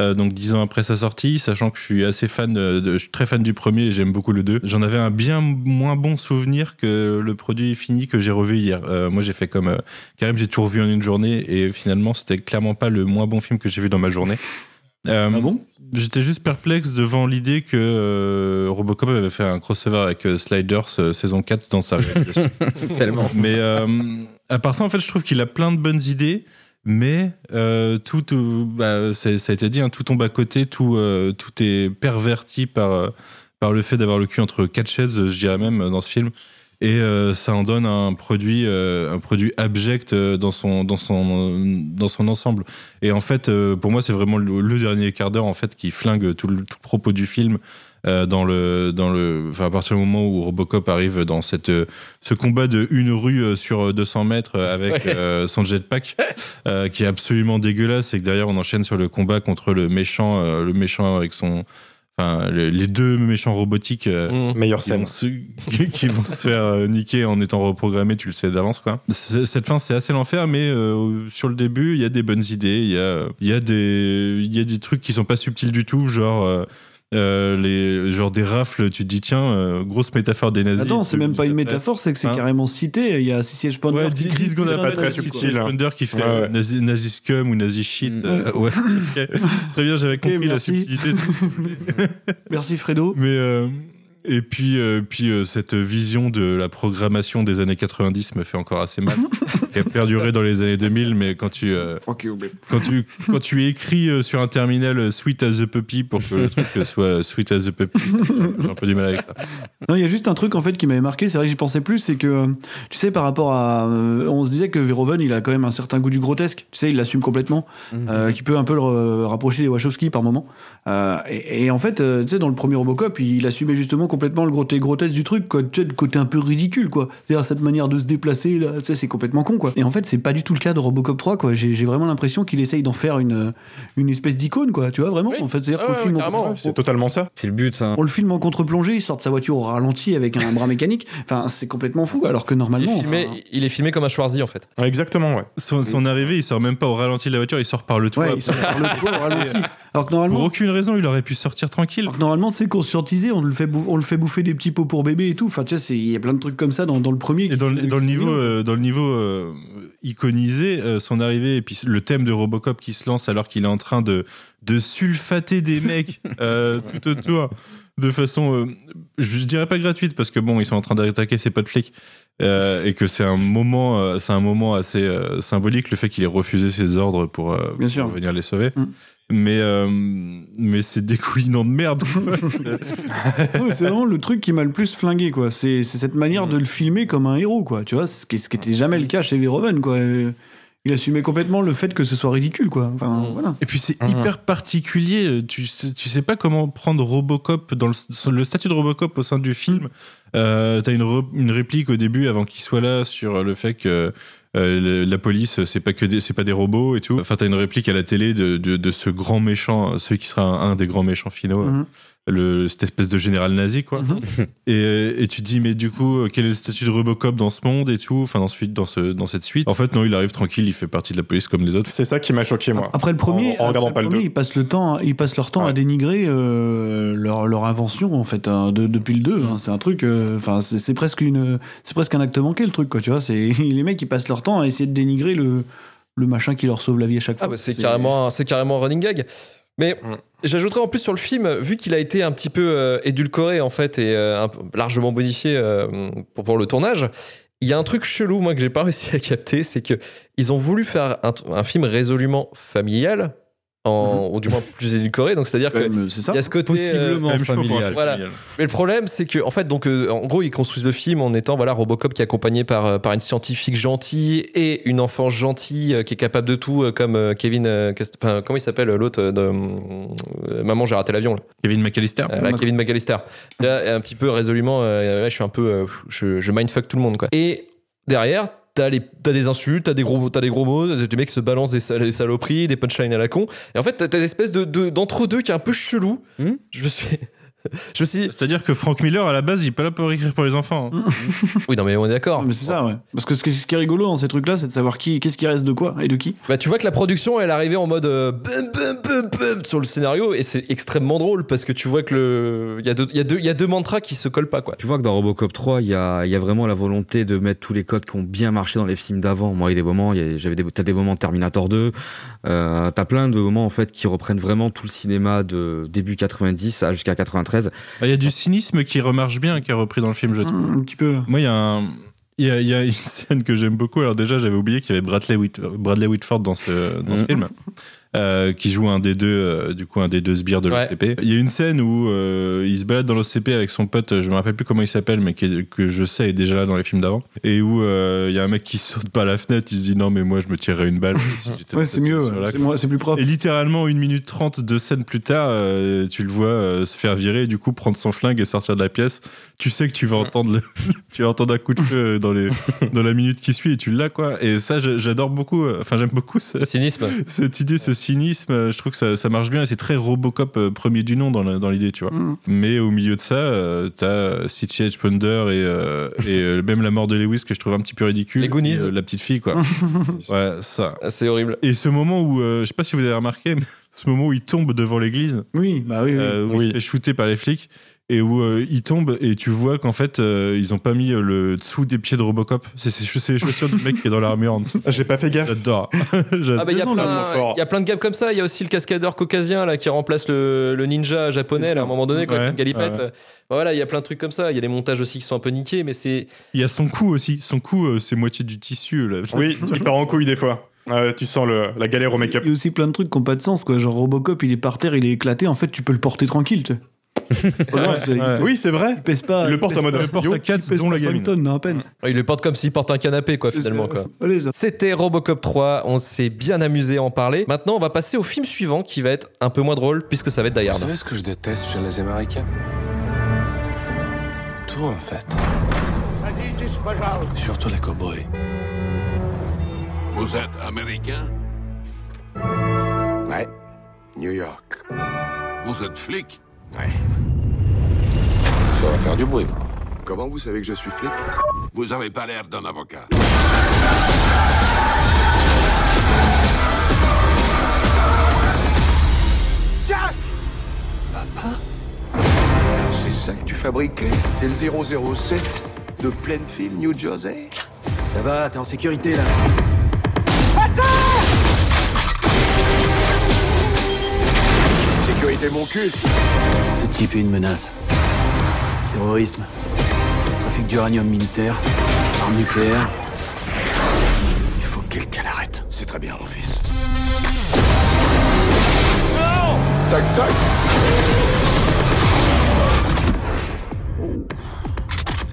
Euh, donc dix ans après sa sortie, sachant que je suis assez fan, de, de- je suis très fan du premier et j'aime beaucoup le 2. J'en avais un bien moins bon souvenir que le produit fini que j'ai revu hier. Euh, moi j'ai fait comme euh, Karim, j'ai tout revu en une journée et finalement c'était clairement pas le moins bon film que j'ai vu dans ma journée. Euh, Ah bon? J'étais juste perplexe devant l'idée que euh, Robocop avait fait un crossover avec euh, Sliders saison 4 dans sa réalisation. Tellement. mais à part ça, en fait, je trouve qu'il a plein de bonnes idées, mais euh, tout, tout- bah, ça a été dit, hein, tout tombe à côté, tout, euh, tout est perverti par, euh, par le fait d'avoir le cul entre quatre chaises, je dirais même, dans ce film. Et euh, ça en donne un produit, euh, un produit abject euh, dans son, dans son, dans son ensemble. Et en fait, euh, pour moi, c'est vraiment le, le dernier quart d'heure en fait qui flingue tout le, tout le propos du film. Euh, dans le, dans le, enfin à partir du moment où Robocop arrive dans cette, euh, ce combat de une rue euh, sur 200 mètres avec Ouais. euh, son jetpack, euh, qui est absolument dégueulasse, et que derrière on enchaîne sur le combat contre le méchant, euh, le méchant avec son, enfin le- les deux méchants robotiques. euh, Mm. Meilleure qui scène. vont, se, qui- qui vont se faire euh, niquer en étant reprogrammés, tu le sais d'avance quoi. Cette fin c'est assez l'enfer, mais euh, sur le début il y a des bonnes idées, il y a, il y a des, il y a des trucs qui sont pas subtils du tout, genre euh, euh, les, genre des rafles, tu te dis tiens euh, grosse métaphore des nazis. Attends, c'est même pas une Ouais. métaphore, c'est que c'est Hein carrément cité. Il y a Sissy Sponder Ouais, qui 10, crie secondes après, très subtil. hein. Spender qui fait Ouais, euh, ouais. nazi, nazi scum ou nazi shit. Mm. euh, ouais. Ok. Très bien, j'avais compris la merci. subtilité. Merci Fredo. Mais euh, et puis euh, puis euh, cette vision de la programmation des années 90 me fait encore assez mal. qui a perduré dans les années 2000, mais quand tu euh, quand tu quand tu écris euh, sur un terminal Sweet as the puppy pour que le truc soit Sweet as the puppy, j'ai un peu du mal avec ça. Non, il y a juste un truc en fait qui m'avait marqué, c'est vrai que j'y pensais plus, c'est que tu sais par rapport à euh, on se disait que Verhoeven, il a quand même un certain goût du grotesque, tu sais, il l'assume complètement, euh, qui peut un peu le rapprocher des Wachowski par moment. Euh, et, et en fait, euh, tu sais dans le premier Robocop, il assumait justement complètement le côté grotesque du truc, quoi. Tu sais, le côté un peu ridicule, quoi. C'est-à-dire cette manière de se déplacer, là, tu sais, c'est complètement con, quoi. Et en fait, c'est pas du tout le cas de Robocop 3, quoi. J'ai j'ai vraiment l'impression qu'il essaye d'en faire une, une espèce d'icône, quoi. Tu vois, vraiment. Oui. En fait, c'est-à-dire Ah qu'on ouais, filme en C'est totalement ça. C'est le but, ça. on le filme en contre-plongée, il sort de sa voiture au ralenti avec un bras mécanique. Enfin, c'est complètement fou, alors que Il est, normalement. filmé, enfin, il est filmé comme un Schwarzy en fait. Exactement, ouais. Son, son arrivée, il sort même pas au ralenti de la voiture, il sort par le toit. ouais, il sort par le toit au ralenti. Alors que Pour normalement. aucune raison, il aurait pu sortir tranquille. Alors que normalement, c'est conscientisé, on le, fait on le fait bouffer des petits pots pour bébé et tout. Enfin, tu c'est- il y a plein de trucs comme ça dans, dans le premier. Et qui dans, le- dans le niveau, euh, dans le niveau euh, iconisé, euh, son arrivée et puis le thème de Robocop qui se lance alors qu'il est en train de, de sulfater des mecs tout autour de façon, je dirais pas gratuite parce que bon, ils sont en train d'attaquer ses potes flics euh, et que c'est un moment, euh, c'est un moment assez euh, symbolique le fait qu'il ait refusé ses ordres pour, sûr. pour venir les sauver. Mm. Mais, euh, mais c'est découlinant de merde. c'est vraiment le truc qui m'a le plus flingué, quoi. C'est c'est cette manière Mm. de le filmer comme un héros, quoi. Tu vois, ce qui, ce qui était jamais le cas chez Verhoeven, quoi. Euh, Il assumait complètement le fait que ce soit ridicule, quoi. Enfin, Mm. voilà. Et puis c'est Mhm. hyper particulier. Tu sais, tu sais pas comment prendre Robocop dans le, le statut de Robocop au sein du film. Euh, T'as une, re- une réplique au début avant qu'il soit là sur le fait que euh, la police c'est pas que des c'est pas des robots et tout. Enfin t'as une réplique à la télé de, de, ce grand méchant, celui qui sera un, un des grands méchants finaux, Mhm. Le, cette espèce de général nazi quoi. Mhm. Et, et tu te dis mais du coup quel est le statut de Robocop dans ce monde et tout? Enfin dans ce dans ce dans cette suite. En fait non il arrive tranquille, il fait partie de la police comme les autres. C'est ça qui m'a choqué, moi. Après le premier, En- en regardant après pas le premier, ils passent le temps, ils passent leur temps à dénigrer euh, leur, leur invention en fait hein, de- depuis le 2 Mm. hein. C'est un truc, euh, enfin c'est c'est presque une, c'est presque un acte manqué le truc quoi. Tu vois, c'est les mecs qui passent leur temps à essayer de dénigrer le le machin qui leur sauve la vie à chaque fois. Ah bah c'est carrément, c'est carrément un running gag. Mais Mm. j'ajouterais en plus sur le film, vu qu'il a été un petit peu euh, édulcoré en fait et euh, largement modifié euh, pour, pour le tournage, il y a un truc chelou moi que j'ai pas réussi à capter, c'est que ils ont voulu faire un, un film résolument familial, en, ou du moins plus édulcoré. Donc c'est-à-dire que il y a ce côté euh, Possiblement familial. Voilà. Mais le problème, c'est que, en fait, donc, euh, en gros, ils construisent le film en étant, voilà, Robocop qui est accompagné par, euh, par une scientifique gentille et une enfant gentille euh, qui est capable de tout, euh, comme euh, Kevin, euh, enfin, comment il s'appelle l'autre euh, de euh, Maman, j'ai raté l'avion, là. Kevin McAllister. Euh, là, Kevin McAllister. Là, un petit peu résolument, euh, je suis un peu, euh, je, je mindfuck tout le monde, quoi. Et derrière, T'as, les, t'as des insultes, t'as des gros, t'as des gros mots, des mecs se balancent des, sal- des saloperies, des punchlines à la con. Et en fait, t'as, une espèce de, de- d'entre-deux qui est un peu chelou. Hmm. Je me suis. Je me suis dit, C'est-à-dire que Frank Miller, à la base, il est pas là pour écrire pour les enfants. hein. oui, non, mais on est d'accord. Mais c'est ça, ouais. Parce que ce qui ce qui est rigolo dans ces trucs-là, c'est de savoir qui, qu'est-ce qui reste de quoi et de qui. Bah, tu vois que la production, elle est arrivée en mode euh, bum, bum, bum, bum sur le scénario et c'est extrêmement drôle parce que tu vois que le. Il y, a deux- il y, a deux- il y a deux mantras qui se collent pas, quoi. Tu vois que dans Robocop 3, il y a, il y a vraiment la volonté de mettre tous les codes qui ont bien marché dans les films d'avant. Moi, il y a des moments, il y a- j'avais des, t'as des moments de Terminator 2, euh, t'as plein de moments en fait qui reprennent vraiment tout le cinéma de début 90 à jusqu'à 93. Ah, Il y a du cynisme qui remarche bien, qui est repris dans le film, je trouve. Un petit peu. Moi, il y a un. Il y, a, il y a une scène que j'aime beaucoup. Alors déjà, j'avais oublié qu'il y avait Bradley, Whit- Bradley Whitford dans ce, dans ce Mhm. film, euh, qui joue un des deux, euh, du coup, un des deux sbires de Ouais. l'OCP. Il y a une scène où euh, il se balade dans l'OCP avec son pote, je me rappelle plus comment il s'appelle, mais qui est- que je sais est déjà là dans les films d'avant, et où euh, il y a un mec qui saute par la fenêtre, il se dit non mais moi je me tirerais une balle. si j'étais Ouais, c'est mieux. C'est, plus propre. et littéralement, une minute trente de scène plus tard, euh, tu le vois euh, se faire virer et du coup prendre son flingue et sortir de la pièce. Tu sais que tu vas entendre, le- tu vas entendre un coup de feu dans, les, dans la minute qui suit et tu l'as quoi. Et ça, j'adore beaucoup. Enfin, j'aime beaucoup ce- Le cynisme. cette idée, ce cynisme. Je trouve que ça, ça marche bien et c'est très Robocop euh, premier du nom dans la- dans l'idée, tu vois. Mm. Mais au milieu de ça, euh, t'as C.J. H. Ponder et, euh, et euh, même la mort de Lewis que je trouve un petit peu ridicule. Les Goonies. Et, euh, la petite fille, quoi. ouais, ça. Ah, C'est horrible. Et ce moment où, euh, je sais pas si vous avez remarqué, mais ce moment où il tombe devant l'église, Oui, bah oui, oui. euh, où il se fait shooter par les flics, et où euh, il tombe et tu vois qu'en fait, euh, ils ont pas mis euh, le dessous des pieds de Robocop. C'est les chaussures du mec qui est dans l'armure en dessous. J'ai pas fait gaffe. J'adore. J'adore. Ah bah il y, a plein- là, fort. il y a plein de gaps comme ça. Il y a aussi le cascadeur caucasien là qui remplace le, le ninja japonais là, à un moment donné quand il fait une galipette. ouais. Bah, voilà, il y a plein de trucs comme ça. Il y a des montages aussi qui sont un peu niqués, mais c'est Il y a son cou aussi. Son cou, euh, c'est moitié du tissu. Là. Oui, il part en couille des fois. Tu sens le, la galère au make-up. Il y a aussi plein de trucs qui n'ont pas de sens, quoi. Genre Robocop, il est par terre, il est éclaté. En fait, tu peux le porter tranquille, tu sais. Oui, c'est vrai. il pèse pas. Il le porte en mode porte à 4, il pèse dont la 5 gamine. tonnes, non, à peine. il le porte comme s'il porte un canapé quoi finalement quoi. C'était Robocop 3, on s'est bien amusé à en parler. Maintenant, on va passer au film suivant qui va être un peu moins drôle puisque ça va être Die Hard. ce que je déteste chez les Américains? Tout en fait. Surtout les cowboys. Vous êtes américain? Ouais. New York. Vous êtes flic? Ouais. Ça va faire du bruit. Comment vous savez que je suis flic? Vous avez pas l'air d'un avocat. Jack Papa? C'est ça que tu fabriquais C'est le 007 de Plainfield, New Jersey? Ça va, t'es en sécurité là. Sécurité mon cul Une menace. Terrorisme, trafic d'uranium militaire, armes nucléaires. Il faut que quelqu'un l'arrête. C'est très bien, mon fils. Tac, tac.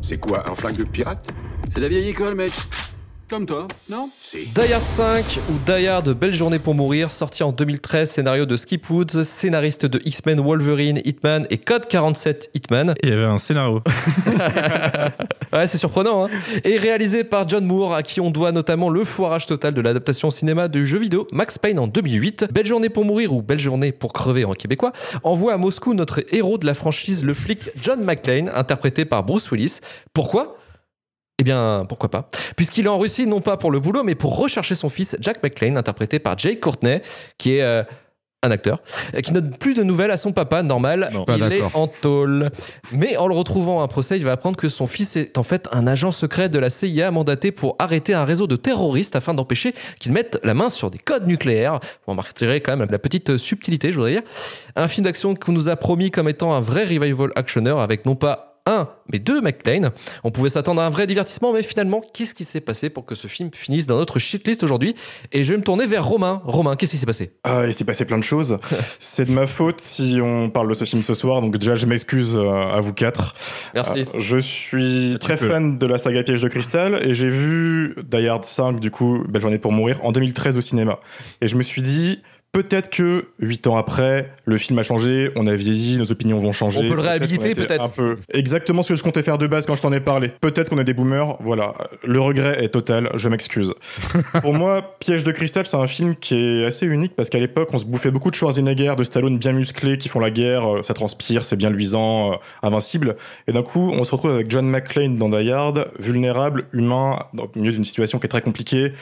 C'est quoi, un flingue de pirate? C'est la vieille école, mec. Comme toi, non Si. Die Hard 5 ou Die Hard Belle Journée pour Mourir, sorti en 2013, scénario de Skip Woods, scénariste de X-Men Wolverine, Hitman et Code 47 Hitman. Il y avait un scénario. Ouais, c'est surprenant, hein. Et réalisé par John Moore, à qui on doit notamment le foirage total de l'adaptation au cinéma du jeu vidéo Max Payne en 2008. Belle journée pour mourir ou Belle journée pour crever en québécois envoie à Moscou notre héros de la franchise, le flic John McClane, interprété par Bruce Willis. Pourquoi? Eh bien, pourquoi pas Puisqu'il est en Russie, non pas pour le boulot, mais pour rechercher son fils, Jack McClane, interprété par Jake Courtney, qui est euh, un acteur, euh, qui donne plus de nouvelles à son papa, normal, Non. Il est d'accord. en tôle. Mais en le retrouvant à un procès, il va apprendre que son fils est en fait un agent secret de la CIA mandaté pour arrêter un réseau de terroristes afin d'empêcher qu'ils mettent la main sur des codes nucléaires. Vous remarquerez quand même la petite subtilité, je voudrais dire. Un film d'action qu'on nous a promis comme étant un vrai revival actionneur avec non pas un, mais deux McLean. On pouvait s'attendre à un vrai divertissement, mais finalement, qu'est-ce qui s'est passé pour que ce film finisse dans notre shitlist aujourd'hui? Et je vais me tourner vers Romain. Romain, qu'est-ce qui s'est passé? Ah, il s'est passé plein de choses. c'est de ma faute si on parle de ce film ce soir. Donc déjà, je m'excuse euh, à vous quatre. Merci. Euh, je suis très peux. fan de la saga Piège de cristal et j'ai vu Die Hard 5, du coup, Belle journée pour mourir, en 2013 au cinéma. Et je me suis dit, peut-être que huit ans après, le film a changé, on a vieilli, nos opinions vont changer. On peut le réhabiliter, peut-être. Peu. Exactement ce que je comptais faire de base quand je t'en ai parlé. Peut-être qu'on est des boomers. Voilà. Le regret est total. Je m'excuse. Pour moi, Piège de cristal, c'est un film qui est assez unique parce qu'à l'époque, on se bouffait beaucoup de Schwarzenegger, de Stallone bien musclés qui font la guerre, euh, ça transpire, c'est bien luisant, euh, invincible. Et d'un coup, on se retrouve avec John McClane dans Die Hard, vulnérable, humain, au milieu d'une situation qui est très compliquée.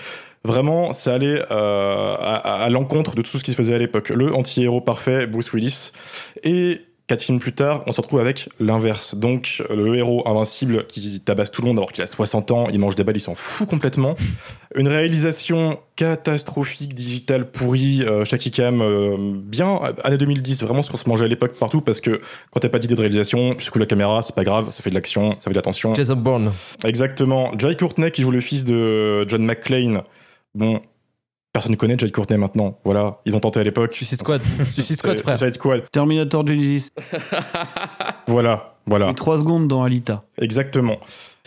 Vraiment, ça allait euh, à, à l'encontre de tout ce qui se faisait à l'époque. Le anti-héros parfait, Bruce Willis. Et quatre films plus tard, on se retrouve avec l'inverse. Donc, le héros invincible qui tabasse tout le monde alors qu'il a 60 ans, il mange des balles, il s'en fout complètement. Une réalisation catastrophique, digitale, pourrie, euh, Shaky Cam, euh, bien, année 2010, vraiment ce qu'on se mangeait à l'époque partout parce que quand t'as pas d'idée de réalisation, tu secoues la caméra, c'est pas grave, ça fait de l'action, ça fait de l'attention. Jason Bourne. Exactement. Jai Courtney qui joue le fils de John McClane. Bon, personne ne connaît Jai Courtney maintenant. Voilà, ils ont tenté à l'époque. Suicide Squad. Suicide Squad, C'est- frère. Suicide Squad. Terminator Genesis. Voilà, voilà. Et 3 secondes dans Alita. Exactement.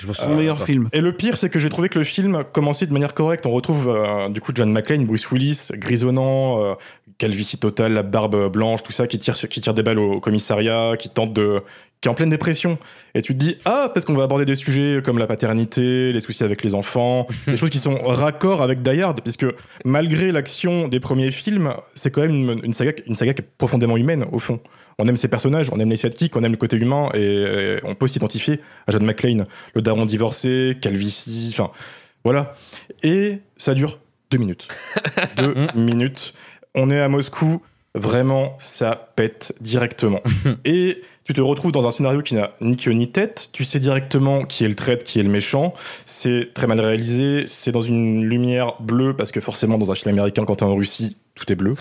Je Son meilleur film. Et le pire, c'est que j'ai trouvé que le film commençait de manière correcte. On retrouve euh, du coup John McClane, Bruce Willis, grisonnant, euh, calvitie totale, la barbe blanche, tout ça, qui tire, qui tire des balles au, au commissariat, qui tente de, qui est en pleine dépression. Et tu te dis, ah, peut-être qu'on va aborder des sujets comme la paternité, les soucis avec les enfants, des choses qui sont raccord avec Die Hard, puisque malgré l'action des premiers films, c'est quand même une, une saga, une saga qui est profondément humaine au fond. On aime ses personnages, on aime les sidekicks, on aime le côté humain, et, euh, on peut s'identifier à John McClane, le daron divorcé, calvitie, enfin, voilà. Et ça dure deux minutes. deux minutes. On est à Moscou, vraiment, ça pète directement. Et tu te retrouves dans un scénario qui n'a ni queue ni tête. Tu sais directement qui est le traître, qui est le méchant. C'est très mal réalisé. C'est dans une lumière bleue parce que forcément, dans un film américain, quand t'es en Russie, tout est bleu.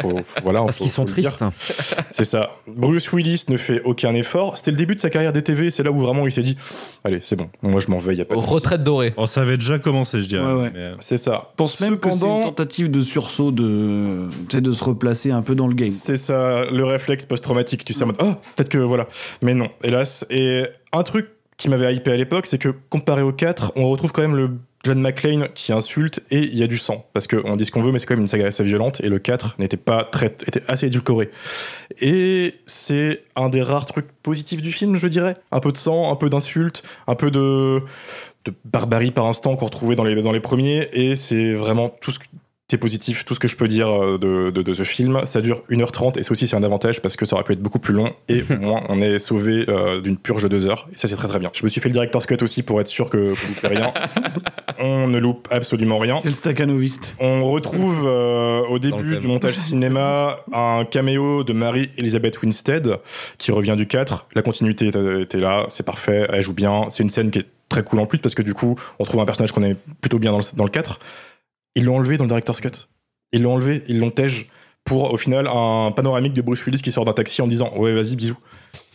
Faut- faut- voilà, Parce qu'ils sont tristes. C'est ça. Bruce Willis ne fait aucun effort. C'était le début de sa carrière des TV. C'est là où vraiment il s'est dit Allez, c'est bon. Moi, je m'en vais. Y a pas de. Retraite dorée. Oh, ça avait déjà commencé, je dirais. Ouais, ouais. Mais, euh, C'est ça. Je pense même que c'est une Cependant- tentative de sursaut de, tu sais, de se replacer un peu dans le game. C'est ça, le réflexe post-traumatique. Tu sais, en mode, oh, peut-être que voilà. Mais non, hélas. Et un truc qui m'avait hypé à l'époque, c'est que comparé au 4, on retrouve quand même le John McClane qui insulte et il y a du sang. Parce qu'on dit ce qu'on veut, mais c'est quand même une saga assez violente et le 4 n'était pas très, était assez édulcoré. Et c'est un des rares trucs positifs du film, je dirais. Un peu de sang, un peu d'insultes, un peu de, de barbarie par instant qu'on retrouvait dans les, dans les premiers et c'est vraiment tout ce, c'est positif, tout ce que je peux dire euh, de, de, de ce film. Ça dure 1h30 et ça aussi c'est un avantage parce que ça aurait pu être beaucoup plus long et au moins on est sauvé euh, d'une purge de 2 heures et ça c'est très très bien. Je me suis fait le director's cut aussi pour être sûr que vous loupez rien. on ne loupe absolument rien. Quel staccanoviste. On retrouve euh, au début du montage cinéma un caméo de Marie-Elisabeth Winstead qui revient du 4. La continuité était, était là, c'est parfait, elle joue bien. C'est une scène qui est très cool en plus parce que du coup on trouve un personnage qu'on aime plutôt bien dans le, dans le 4. Ils l'ont enlevé dans le director's cut. Ils l'ont enlevé, ils l'ont tège pour au final un panoramique de Bruce Willis qui sort d'un taxi en disant ouais vas-y bisous.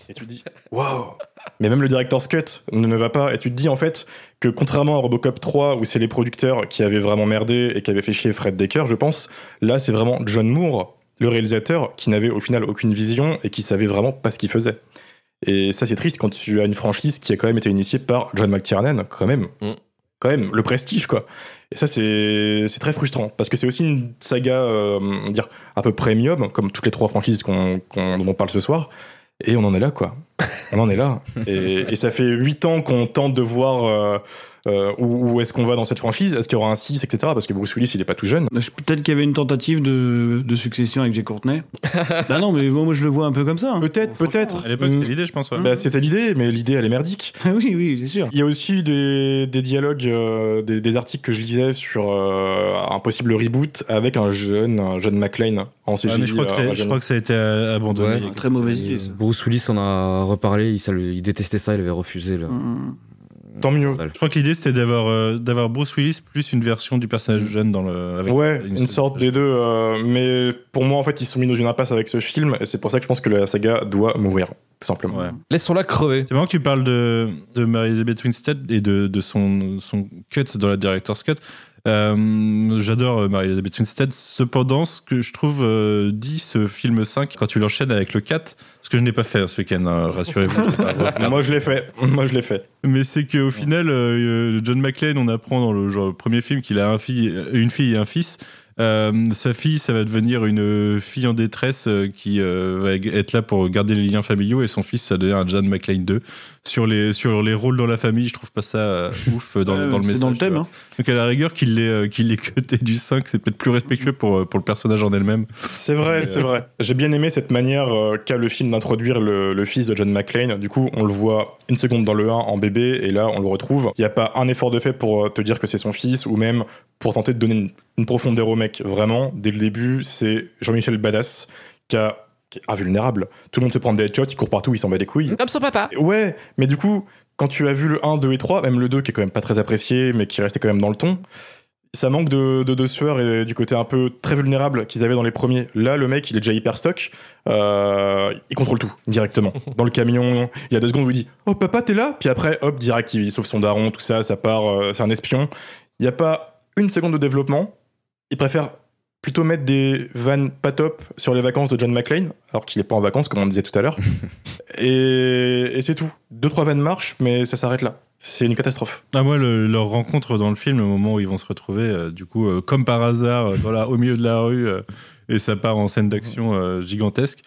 Et tu te dis waouh. Mais même le director's cut ne, ne va pas et tu te dis en fait que contrairement à Robocop 3 où c'est les producteurs qui avaient vraiment merdé et qui avaient fait chier Fred Decker, je pense, là c'est vraiment John Moore, le réalisateur qui n'avait au final aucune vision et qui savait vraiment pas ce qu'il faisait. Et ça c'est triste quand tu as une franchise qui a quand même été initiée par John McTiernan quand même. Mm. Quand même, le prestige quoi. Et ça, c'est très frustrant parce que c'est aussi une saga, euh, dire, un peu premium, comme toutes les trois franchises qu'on qu'on- dont on parle ce soir. Et on en est là, quoi. On en est là. Et, et ça fait huit ans qu'on tente de voir euh, où, où est-ce qu'on va dans cette franchise? Est-ce qu'il y aura un 6, etc. Parce que Bruce Willis, il est pas tout jeune. Peut-être qu'il y avait une tentative de, de succession avec Jay Courtney. bah non, mais moi, moi, je le vois un peu comme ça. hein. Peut-être, peut-être. À l'époque, c'était l'idée, je pense. ouais. Bah, c'était l'idée, mais l'idée, elle est merdique. oui, oui, c'est sûr. Il y a aussi des, des dialogues, euh, des, des articles que je lisais sur euh, un possible reboot avec un jeune, un jeune McLean en CGI. Mais je crois, que euh, c'est- je rajeuni. crois que ça a été abandonné. Ouais. Très mauvaise idée, Bruce Willis en a reparlé, il, ça le- il détestait ça, il avait refusé. Mm. Tant mieux. Je crois que l'idée c'était d'avoir euh, d'avoir Bruce Willis plus une version du personnage jeune dans le. Avec Ouais, une sorte des deux. euh, mais pour moi, en fait, ils sont mis dans une impasse avec ce film, et c'est pour ça que je pense que la saga doit mourir, tout simplement. Ouais. Laissons-la crever. C'est marrant que tu parles de, de Mary-Elizabeth Winstead et de, de son, son cut dans la director's cut. Euh, J'adore euh, Mary-Elizabeth Winstead. Cependant, ce que je trouve euh, dit ce film 5, quand tu l'enchaînes avec le 4, ce que je n'ai pas fait hein, ce week-end, hein, rassurez-vous. Moi, je l'ai fait. Moi, je l'ai fait. Mais c'est qu'au final, euh, John McClane, on apprend dans le genre, premier film qu'il a un fille, une fille et un fils. Euh, sa fille, ça va devenir une fille en détresse euh, qui euh, va être là pour garder les liens familiaux et son fils, ça devient un John McClane 2. Sur les, sur les rôles dans la famille, je trouve pas ça euh, ouf dans, le- dans le c'est message. dans le thème, hein. Donc à la rigueur, qu'il l'ait qu'il cuté du 5, c'est peut-être plus respectueux pour, pour le personnage en elle-même. C'est vrai, c'est vrai. J'ai bien aimé cette manière euh, qu'a le film d'introduire le, le fils de John McClane. Du coup, on le voit une seconde dans le 1 en bébé, et là, on le retrouve. Il n'y a pas un effort de fait pour te dire que c'est son fils, ou même pour tenter de donner une, une profondeur au mec. Vraiment, dès le début, c'est Jean-Michel Badass qui, a- qui est invulnérable. Tout le monde se prend des headshots, il court partout, il s'en bat les couilles. Comme son papa. Ouais, mais du coup, quand tu as vu le 1, 2 et 3, même le 2 qui est quand même pas très apprécié, mais qui restait quand même dans le ton, ça manque de, de, de sueur et du côté un peu très vulnérable qu'ils avaient dans les premiers. Là, le mec, il est déjà hyper stock. Euh, il contrôle tout directement. Dans le camion, il y a deux secondes où il dit Oh papa, t'es là? Puis après, hop, direct, il sauve son daron, tout ça, ça part, euh, c'est un espion. Il n'y a pas une seconde de développement. Il préfère plutôt mettre des vannes pas top sur les vacances de John McClane, alors qu'il est pas en vacances, comme on disait tout à l'heure. et et c'est tout. Deux, trois vannes marchent, mais ça s'arrête là. C'est une catastrophe. Ah, moi, le- leur rencontre dans le film, le moment où ils vont se retrouver, euh, du coup, euh, comme par hasard, euh, voilà, au milieu de la rue, euh, et ça part en scène d'action euh, gigantesque,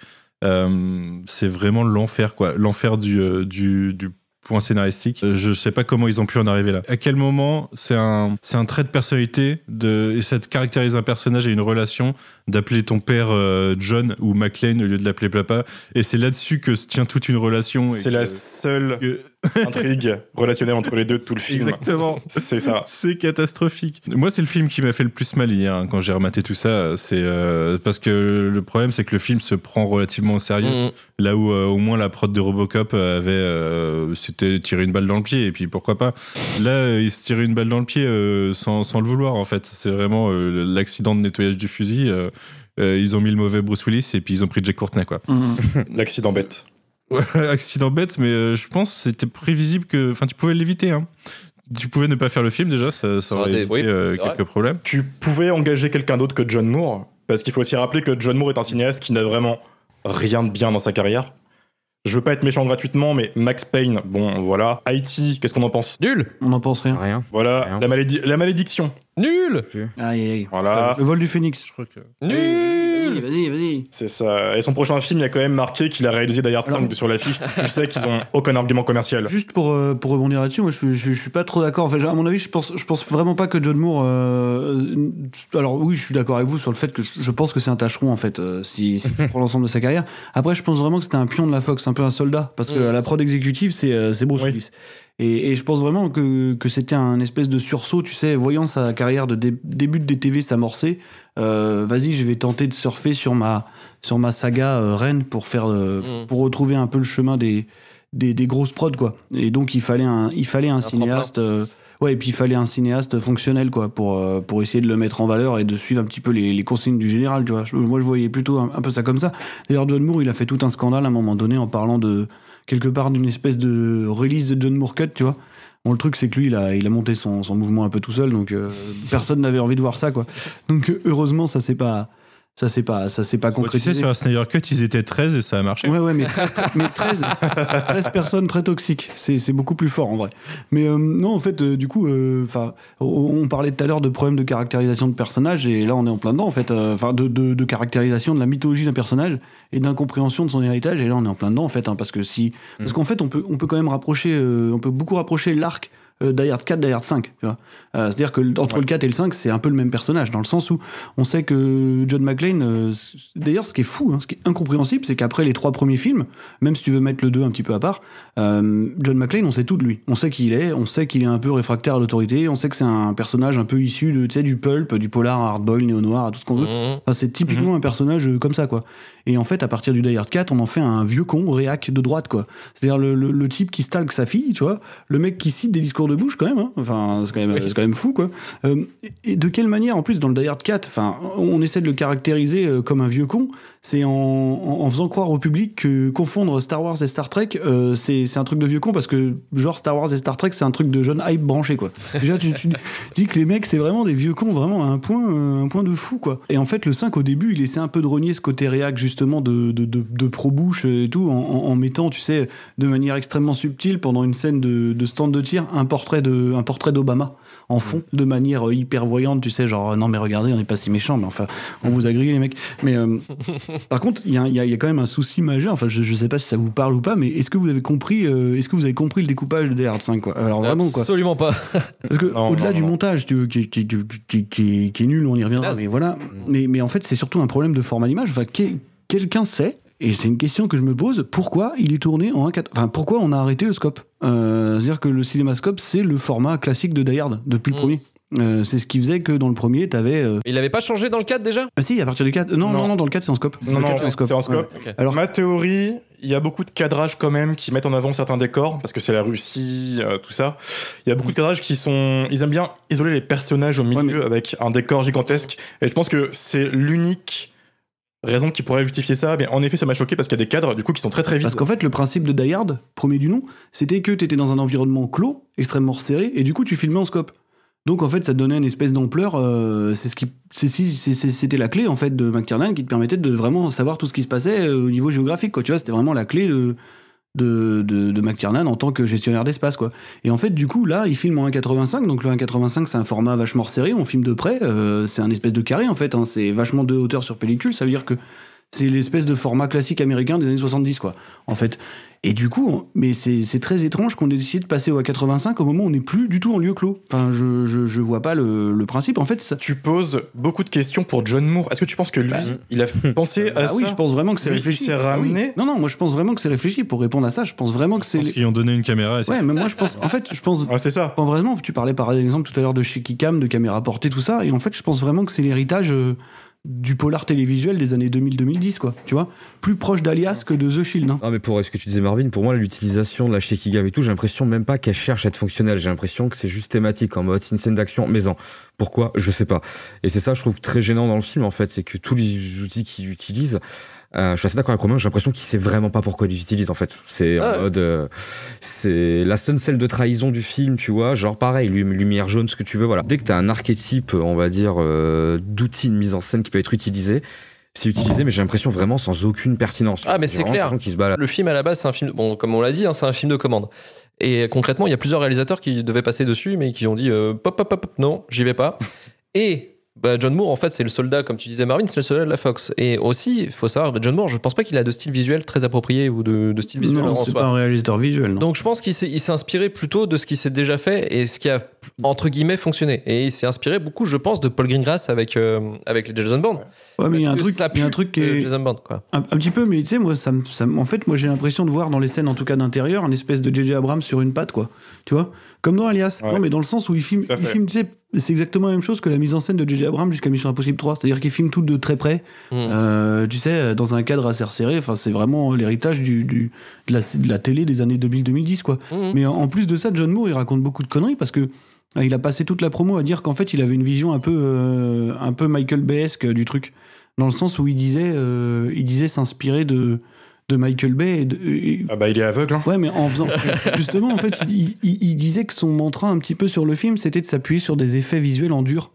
euh, c'est vraiment l'enfer, quoi. L'enfer du, euh, du, du point scénaristique. Euh, Je sais pas comment ils ont pu en arriver là. À quel moment c'est un, c'est un trait de personnalité de, et ça te caractérise un personnage et une relation d'appeler ton père euh, John ou McLean au lieu de l'appeler papa? Et c'est là-dessus que se tient toute une relation. C'est la seule que- intrigue relationnelle entre les deux de tout le film. Exactement. C'est ça. C'est catastrophique. Moi, c'est le film qui m'a fait le plus mal hier hein, quand j'ai rematé tout ça. C'est euh, parce que le problème, c'est que le film se prend relativement au sérieux. Mhm. Là où euh, au moins la prod de Robocop avait, euh, c'était tirer une balle dans le pied et puis pourquoi pas. Là, euh, il se tirait une balle dans le pied euh, sans, sans le vouloir en fait. C'est vraiment euh, l'accident de nettoyage du fusil. euh, euh, ils ont mis le mauvais Bruce Willis et puis ils ont pris Jack Courtney quoi. L'accident bête. Ouais, accident bête, mais euh, je pense que c'était prévisible que. Enfin, tu pouvais l'éviter. Hein. Tu pouvais ne pas faire le film déjà, ça, ça Ça aurait été- évité oui, euh, vrai. quelques problèmes. Tu pouvais engager quelqu'un d'autre que John Moore, parce qu'il faut aussi rappeler que John Moore est un cinéaste qui n'a vraiment rien de bien dans sa carrière. Je veux pas être méchant gratuitement, mais Max Payne, bon, voilà. Haïti, qu'est-ce qu'on en pense? Nul On n'en pense rien. Rien. Voilà, Rien. la, malédi- la malédiction. Nul Aïe, aïe. Voilà. Le vol du phénix. Je crois que. Nul Vas-y, vas-y. C'est ça. Et son prochain film, il y a quand même marqué qu'il a réalisé Hard 5 sur l'affiche. tu sais qu'ils ont aucun argument commercial. Juste pour, euh, pour rebondir là-dessus, moi je, je, je suis pas trop d'accord. Enfin, à mon avis, je pense, je pense vraiment pas que John Moore. euh, alors oui, je suis d'accord avec vous sur le fait que je, je pense que c'est un tâcheron en fait, euh, si, prends l'ensemble de sa carrière. Après, je pense vraiment que c'était un pion de la Fox, un peu un soldat, parce que Mm. la prod exécutive, c'est euh, c'est Bruce Oui. Willis. Et, et je pense vraiment que, que c'était un espèce de sursaut, tu sais, voyant sa carrière de dé- début de DTV s'amorcer. euh, Vas-y, je vais tenter de surfer sur ma, sur ma saga euh, Rennes pour, faire, euh, Mm. pour retrouver un peu le chemin des, des, des grosses prods, quoi. Et donc, il fallait un, il fallait un, cinéaste. euh, ouais, et puis il fallait un cinéaste fonctionnel, quoi, pour, pour essayer de le mettre en valeur et de suivre un petit peu les, les consignes du général, tu vois. Je- moi, je voyais plutôt un, un peu ça comme ça. D'ailleurs, John Moore, il a fait tout un scandale à un moment donné en parlant de quelque part d'une espèce de release de John Moore Cut, tu vois. Bon, le truc, c'est que lui, il a, il a monté son, son mouvement un peu tout seul, donc euh, personne n'avait envie de voir ça, quoi. Donc, heureusement, ça s'est pas, ça s'est pas, ça s'est pas Bon, tu concrétisé. sais, sur un Snyder Cut, ils étaient 13 et ça a marché. Ouais, ouais, mais 13, mais 13, 13 personnes très toxiques. C'est, c'est beaucoup plus fort en vrai. Mais euh, non, en fait, euh, du coup, euh, enfin, on on parlait tout à l'heure de problèmes de caractérisation de personnages, et là, on est en plein dedans, en fait. Enfin, de, de, de caractérisation de la mythologie d'un personnage et d'incompréhension de son héritage, et là, on est en plein dedans, en fait, hein, parce que si, parce qu'en fait, on peut, on peut quand même rapprocher, on peut beaucoup rapprocher l'arc. Euh, Die Hard 4, Die Hard 5. tu vois. Euh, C'est-à-dire que entre le 4 et le 5, c'est un peu le même personnage, dans le sens où on sait que John McClane, euh, d'ailleurs, ce qui est fou, hein, ce qui est incompréhensible, c'est qu'après les trois premiers films, même si tu veux mettre le 2 un petit peu à part, euh, John McClane, on sait tout de lui. On sait qui il est, on sait qu'il est un peu réfractaire à l'autorité, on sait que c'est un personnage un peu issu de, du pulp, du polar, hardboil, néo-noir, tout ce qu'on veut. Mhm. Enfin, c'est typiquement un personnage comme ça, quoi. Et en fait, à partir du Die Hard 4, on en fait un vieux con réac de droite, quoi. C'est-à-dire le, le- le type qui stalk sa fille, tu vois, le mec qui cite des discours de bouche, quand même. hein. Enfin, c'est quand même, c'est quand même fou, quoi. Euh, et- et de quelle manière, en plus, dans le Die Hard 4, enfin, on essaie de le caractériser euh, comme un vieux con, c'est en, en, en faisant croire au public que confondre Star Wars et Star Trek, euh, c'est c'est un truc de vieux con, parce que, genre, Star Wars et Star Trek, c'est un truc de jeune hype branché, quoi. Déjà, tu, tu dis que les mecs, c'est vraiment des vieux cons, vraiment à un point, euh, un point de fou, quoi. Et en fait, le 5, au début, il essaie un peu de renier ce côté réac, justement, de, de, de, de pro-bouche et tout, en, en- en mettant, tu sais, de manière extrêmement subtile, pendant une scène de, de stand de tir, un portrait de, un portrait d'Obama en fond, de manière euh, hyper voyante, tu sais, genre, non, mais regardez, on n'est pas si méchant, mais enfin, on vous a grillé, les mecs. Mais euh, par contre, il y a, il y a- il y a quand même un souci majeur, enfin, je, je sais pas si ça vous parle ou pas, mais est-ce que vous avez compris, euh, est-ce que vous avez compris le découpage de Die Hard 5, quoi? Alors vraiment, quoi. Absolument pas. Parce que au-delà du non. montage, tu- qui, qui, qui, qui- qui- qui est nul, on y reviendra, mais voilà. Mais, mais en fait, c'est surtout un problème de format d'image. Enfin, que- quelqu'un sait, et c'est une question que je me pose, pourquoi il est tourné en 1.4 Enfin, pourquoi on a arrêté le scope? Euh, C'est-à-dire que le cinémascope, c'est le format classique de Die Hard, depuis le Mm. premier. Euh, c'est ce qui faisait que dans le premier, t'avais. Euh... Il avait pas changé dans le 4 déjà? Ah si, à partir du 4. Non, non, Non. non, dans le 4, c'est en scope. Non, non, 4, c'est en scope. Ok. Alors- ma théorie, il y a beaucoup de cadrages quand même qui mettent en avant certains décors, parce que c'est la Russie, euh, tout ça. Il y a beaucoup de cadrages qui sont. Ils aiment bien isoler les personnages au milieu Ouais, mais- avec un décor gigantesque. Et je pense que c'est l'unique raison qui pourrait justifier ça. Mais en effet, ça m'a choqué parce qu'il y a des cadres, du coup, qui sont très très vides. Parce qu'en fait, le principe de Die Hard, premier du nom, c'était que tu étais dans un environnement clos, extrêmement resserré, et du coup, tu filmais en scope. Donc, en fait, ça donnait une espèce d'ampleur. euh, c'est ce qui, c'était la clé en fait de McTiernan qui te permettait de vraiment savoir tout ce qui se passait euh, au niveau géographique. Quoi. Tu vois, c'était vraiment la clé de, de, de, McTiernan en tant que gestionnaire d'espace. Et en fait, du coup, là, il filme en 1.85. Donc, le 1.85, c'est un format vachement resserré. On filme de près. euh, c'est un espèce de carré en fait. hein, c'est vachement de hauteur sur pellicule. Ça veut dire que c'est l'espèce de format classique américain des années 70, quoi, en fait. Et du coup, mais c'est très étrange qu'on ait décidé de passer au A85 au moment où on n'est plus du tout en lieu clos. Enfin, je, je, je vois pas le, le principe. En fait, ça- Tu poses beaucoup de questions pour John Moore. Est-ce que tu penses que lui, il a pensé à ah ça oui, je pense vraiment que c'est réfléchi. il Ah oui. ramené Non, non, moi je pense vraiment que c'est réfléchi. Pour répondre à ça, je pense vraiment que c'est. Parce qu'ils ont donné une caméra Ouais, mais moi je pense. En fait, je pense. Ouais, c'est ça. Pas vraiment, tu parlais par exemple tout à l'heure de shaky cam, de caméra portée, tout ça, et en fait, je pense vraiment que c'est l'héritage euh, du polar télévisuel des années 2000-2010, quoi. Tu vois, plus proche d'Alias que de The Shield. hein. Non, mais pour ce que tu disais, Marvin, pour moi, l'utilisation de la shaky et tout, j'ai l'impression même pas qu'elle cherche à être fonctionnelle. J'ai l'impression que c'est juste thématique, en mode c'est une scène d'action maison. Pourquoi? Je sais pas. Et c'est ça, je trouve très gênant dans le film, en fait, c'est que tous les outils qu'il utilise, euh, je suis assez d'accord avec Romain, j'ai l'impression qu'il sait vraiment pas pourquoi il les utilise, en fait. C'est Ah en ouais. mode. euh, c'est la seule scène de trahison du film, tu vois. Genre pareil, lum- lumière jaune, ce que tu veux, voilà. Dès que t'as un archétype, on va dire, euh, d'outils de mise en scène qui peut être utilisé, c'est utilisé, mais j'ai l'impression vraiment sans aucune pertinence. Ah, mais c'est clair. se. Le film à la base, c'est un film. Bon, comme on l'a dit, hein, c'est un film de commande. Et concrètement, il y a plusieurs réalisateurs qui devaient passer dessus, mais qui ont dit euh, pop, pop, pop, pop, non, j'y vais pas. Et bah, John Moore, en fait, c'est le soldat, comme tu disais, Marvin, c'est le soldat de la Fox. Et aussi, il faut savoir, John Moore, je pense pas qu'il a de style visuel très approprié ou de, de style visuel Non, c'est pas un réalisateur visuel. Non. Donc je pense qu'il s'est, inspiré plutôt de ce qui s'est déjà fait et ce qui a entre guillemets fonctionné. Et il s'est inspiré beaucoup, je pense, de Paul Greengrass avec euh, avec les Jason Bourne. Ouais, mais il y a un truc, ça il y a un truc qui de est Jason Bourne, quoi. un, un petit peu, mais tu sais, moi, ça, ça en fait, moi, j'ai l'impression de voir dans les scènes, en tout cas d'intérieur, un espèce de J.J. Abrams sur une patte, quoi. Tu vois, comme dans Alias. Ouais. Non, mais dans le sens où il filme, il filme, tu sais, c'est exactement la même chose que la mise en scène de J.J. Abrams jusqu'à Mission Impossible 3. C'est-à-dire qu'il filme tout de très près, Mm. euh, tu sais, dans un cadre assez resserré. Enfin, c'est vraiment l'héritage du, du- de, la, de la télé des années 2000-2010, quoi. Mhm. Mais en, en plus de ça, John Moore, il raconte beaucoup de conneries parce que euh, il a passé toute la promo à dire qu'en fait, il avait une vision un peu, euh, un peu Michael Bayesque du truc, dans le sens où il disait, euh, il disait s'inspirer de, de Michael Bay. Et de- et- Ah bah il est aveugle. Hein. ouais, mais en faisant justement, en fait, il, il- il disait que son mantra un petit peu sur le film, c'était de s'appuyer sur des effets visuels en dur.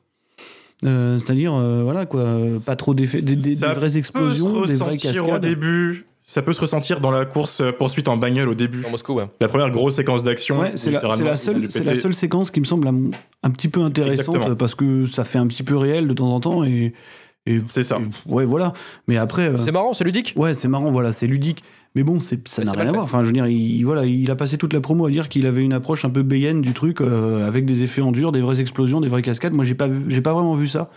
Euh, C'est-à-dire, euh, voilà quoi, pas trop d'effets, des, des- vraies explosions, peut se des vraies ressentir au cascades. début. Ça peut se ressentir dans la course euh, poursuite en bagnole au début. Dans Moscou, ouais. La première grosse séquence d'action. Ouais, c'est la, la seule, la seule séquence qui me semble un, un petit peu intéressante Exactement. parce que ça fait un petit peu réel de temps en temps et, et C'est ça. et- ouais voilà. Mais après, euh, C'est marrant, c'est ludique. ouais, c'est marrant, voilà, c'est ludique. Mais bon, c'est, ça Mais n'a c'est rien à voir. Enfin, je veux dire, il, voilà, il a passé toute la promo à dire qu'il avait une approche un peu bayenne du truc euh, avec des effets en dur, des vraies explosions, des vraies cascades. Moi, j'ai pas, vu- j'ai pas vraiment vu ça.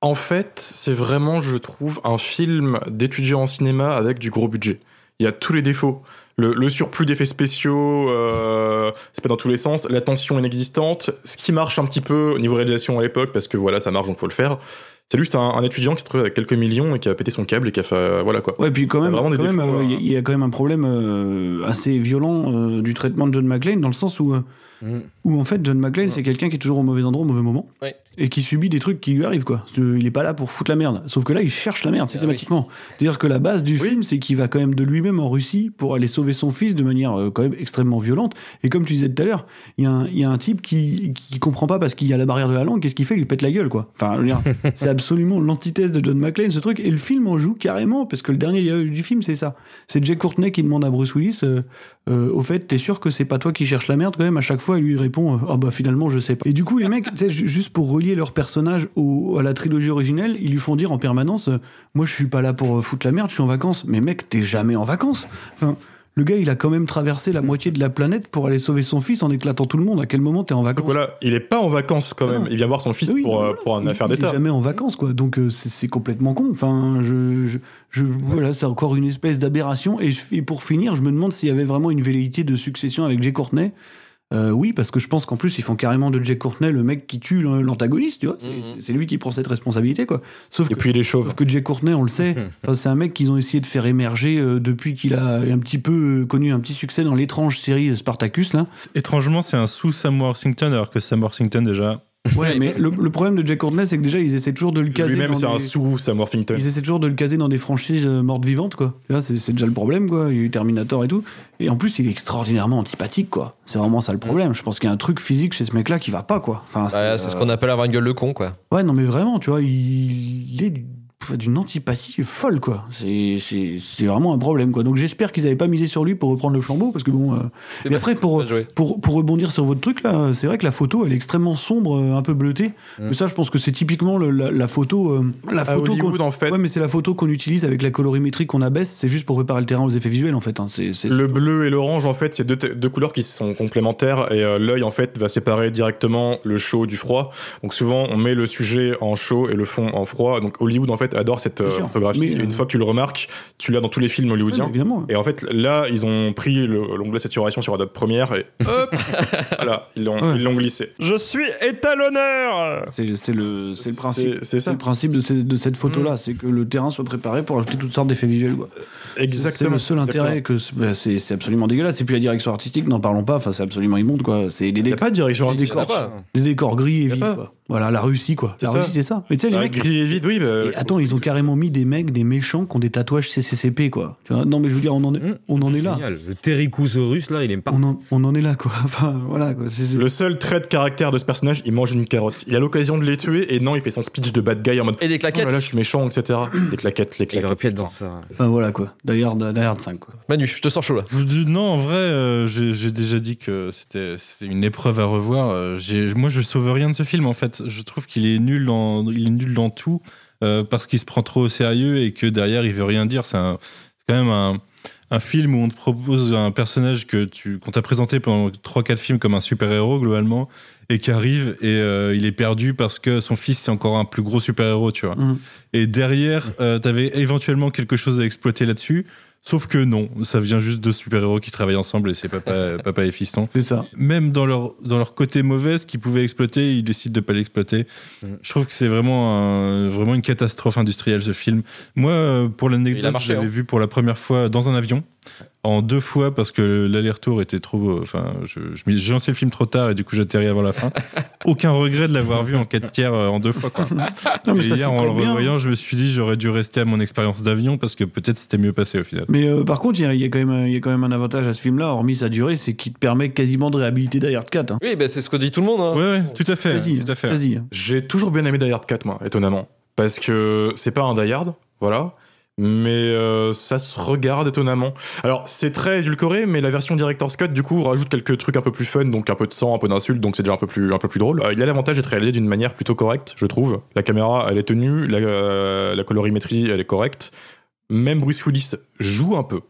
En fait, c'est vraiment, je trouve, un film d'étudiant en cinéma avec du gros budget. Il y a tous les défauts. Le, le surplus d'effets spéciaux, euh, c'est pas dans tous les sens. La tension inexistante. Ce qui marche un petit peu au niveau réalisation à l'époque, parce que voilà, ça marche, donc faut le faire. C'est juste un, un étudiant qui se trouve avec quelques millions et qui a pété son câble et qui a fait. euh, voilà quoi. Ouais, puis quand Il y a même, euh, hein. il y a- quand même un problème euh, assez violent euh, du traitement de John McClane dans le sens où, euh, Mm. où en fait, John McClane, c'est quelqu'un qui est toujours au mauvais endroit au mauvais moment Ouais. Et qui subit des trucs qui lui arrivent quoi. Il est pas là pour foutre la merde. Sauf que là, il cherche la merde systématiquement. C'est-à-dire que la base du film, c'est qu'il va quand même de lui-même en Russie pour aller sauver son fils de manière euh, quand même extrêmement violente. Et comme tu disais tout à l'heure, il y, a un- il y a un type qui, qui comprend pas parce qu'il y a la barrière de la langue. Qu'est-ce qu'il fait? Il lui pète la gueule quoi. Enfin, je veux dire, c'est absolument l'antithèse de John McClane ce truc. Et le film en joue carrément parce que le dernier dialogue du film, c'est ça. C'est Jake Courtney qui demande à Bruce Willis, euh, euh, au fait, t'es sûr que c'est pas toi qui cherches la merde quand même? À chaque fois, il lui répond, euh, ah bah finalement, je sais pas. Et du coup, les mecs, juste pour relier leur personnage au, à la trilogie originelle, ils lui font dire en permanence, euh, moi je suis pas là pour euh, foutre la merde, je suis en vacances. Mais mec, t'es jamais en vacances. Enfin. Le gars, il a quand même traversé la moitié de la planète pour aller sauver son fils en éclatant tout le monde. À quel moment t'es en vacances? Donc voilà, il est pas en vacances quand Ah même. Il vient voir son fils Oui, pour, euh, voilà. pour une Il- affaire il est d'État. jamais en vacances, quoi. Donc euh, c'est complètement con. Enfin, je, je, je- voilà, c'est encore une espèce d'aberration. Et, et pour finir, je me demande s'il y avait vraiment une velléité de succession avec Jay Courtney. Euh, oui, parce que je pense qu'en plus, ils font carrément de Jay Courtney le mec qui tue l'an- l'antagoniste, tu vois. C'est- Mhm. c'est- lui qui prend cette responsabilité, quoi. Sauf Et que, puis il est chauve. sauf que Jay Courtney, on le sait, enfin, c'est un mec qu'ils ont essayé de faire émerger euh, depuis qu'il a un petit peu euh, connu un petit succès dans l'étrange série Spartacus, là. Étrangement, c'est un sous Sam Worthington, alors que Sam Worthington, déjà. Ouais, mais le, le problème de Jay Courtney, c'est que déjà, ils essaient toujours de le caser Lui-même, dans c'est un des- sous Sam Worthington. Ils essaient toujours de le caser dans des franchises euh, mortes vivantes, quoi. Là, c'est c'est déjà le problème, quoi. Il y a eu Terminator et tout. Et en plus, il est extraordinairement antipathique, quoi. C'est vraiment ça le problème. Je pense qu'il y a un truc physique chez ce mec-là qui va pas, quoi. Enfin, Ouais, c'est ce qu'on appelle avoir une gueule de con, quoi. Ouais, non, mais vraiment, tu vois, il, il est d'une antipathie folle, quoi. C'est vraiment un problème, quoi. Donc j'espère qu'ils avaient pas misé sur lui pour reprendre le flambeau, parce que bon. euh, Mais après, pour, pour, pour rebondir sur votre truc, là, c'est vrai que la photo, elle est extrêmement sombre, euh, un peu bleutée. Mais ça, je pense que c'est typiquement le- la, la photo. euh, la photo en fait, Ouais, mais c'est la photo qu'on utilise avec la colorimétrie qu'on abaisse, c'est juste pour préparer le terrain aux effets visuels en fait. hein. Le bleu et l'orange, en fait, c'est deux, deux couleurs qui sont complémentaires et euh, l'œil, en fait, va séparer directement le chaud du froid. Donc souvent, on met le sujet en chaud et le fond en froid. Donc Hollywood, en fait, adore cette euh, sûr. photographie. Mais, et une euh, fois que tu le remarques, tu l'as dans tous les films hollywoodiens. évidemment. Et en fait, là, ils ont pris le- l'onglet saturation sur Adobe Premiere et hop, voilà, ils l'ont Ouais. ils l'ont glissé. Je suis étalonneur C'est, c'est le, c'est le principe. c'est ça. le principe de, ces- de cette photo-là, c'est que le terrain soit préparé pour ajouter toutes sortes d'effets visuels. Quoi. Exactement. C'est le seul Exactement. intérêt que bah, c'est, absolument dégueulasse. Et puis la direction artistique, n'en parlons pas. Enfin, c'est absolument immonde quoi. C'est des, Il n'y a déc- pas de direction des artistique. décors, pas. des décors gris et Y Voilà, la Russie, quoi. C'est La ça. Russie, c'est ça. Mais tu sais, les Ah, mecs. gris et vide, oui. bah, Et attends, ils ont carrément mis des mecs, des méchants qui ont des tatouages CCCP, quoi. Tu vois non, mais je veux dire, on en est, Mmh. on en est là. Génial. Le Terricous russe, là, il aime pas. On en, on en est là, quoi. Enfin, voilà, quoi. Le seul trait de caractère de ce personnage, il mange une carotte. Il a l'occasion de les tuer et non, il fait son speech de bad guy en mode Et des Oh claquettes. là là, je suis méchant, etc. Les claquettes, les Il aurait claquettes. pu être dans ça. Enfin, voilà, quoi. D'ailleurs, d'ailleurs 5, quoi. Manu, je te sens chaud là. Je vous dis, non, en vrai, euh, j'ai déjà dit que c'était une épreuve à revoir. Euh, j'ai- moi, je sauve rien de ce film, en fait. Je trouve qu'il est nul dans, il est nul dans tout euh, parce qu'il se prend trop au sérieux et que derrière, il veut rien dire. C'est quand même un, un film où on te propose un personnage que tu qu'on t'a présenté pendant 3-4 films comme un super-héros, globalement, et qui arrive et euh, il est perdu parce que son fils, c'est encore un plus gros super-héros, tu vois. Mhm. Et derrière, euh, t'avais éventuellement quelque chose à exploiter là-dessus. Sauf que non, ça vient juste de super-héros qui travaillent ensemble et c'est papa, papa et fiston. C'est ça. Même dans leur, dans leur côté mauvais, ce qu'ils pouvaient exploiter, ils décident de pas l'exploiter. Mm. Je trouve que c'est vraiment, un- vraiment une catastrophe industrielle ce film. Moi, euh, pour l'anecdote, l'avais hein. vu pour la première fois dans un avion, en deux fois parce que l'aller-retour était trop. euh, Enfin, je- je m'y- j'ai lancé le film trop tard et du coup j'atterris avant la fin. Aucun regret de l'avoir vu en 4 tiers euh, en deux fois. Quoi. Non, mais et ça, hier, en le bien. revoyant, je me suis dit j'aurais dû rester à mon expérience d'avion parce que peut-être c'était mieux passé au final. Mais euh, par contre, il y, a- il y a quand même un- il y a quand même un avantage à ce film-là, hormis sa durée, c'est qu'il te permet quasiment de réhabiliter Die Hard 4. hein. Oui, bah, c'est ce que dit tout le monde. hein. Ouais, tout à fait. Vas-y, tout à fait. vas-y. J'ai toujours bien aimé Die Hard 4, moi, étonnamment. Parce que c'est pas un Die Hard, voilà. Mais euh, ça se regarde étonnamment. Alors, c'est très édulcoré, mais la version Director's Cut, du coup, rajoute quelques trucs un peu plus fun, donc un peu de sang, un peu d'insultes, donc c'est déjà un peu plus, drôle. Euh, il a l'avantage d'être réalisé d'une manière plutôt correcte, je trouve. La caméra, elle est tenue, la, euh, la colorimétrie, elle est correcte. Même Bruce Willis joue un peu.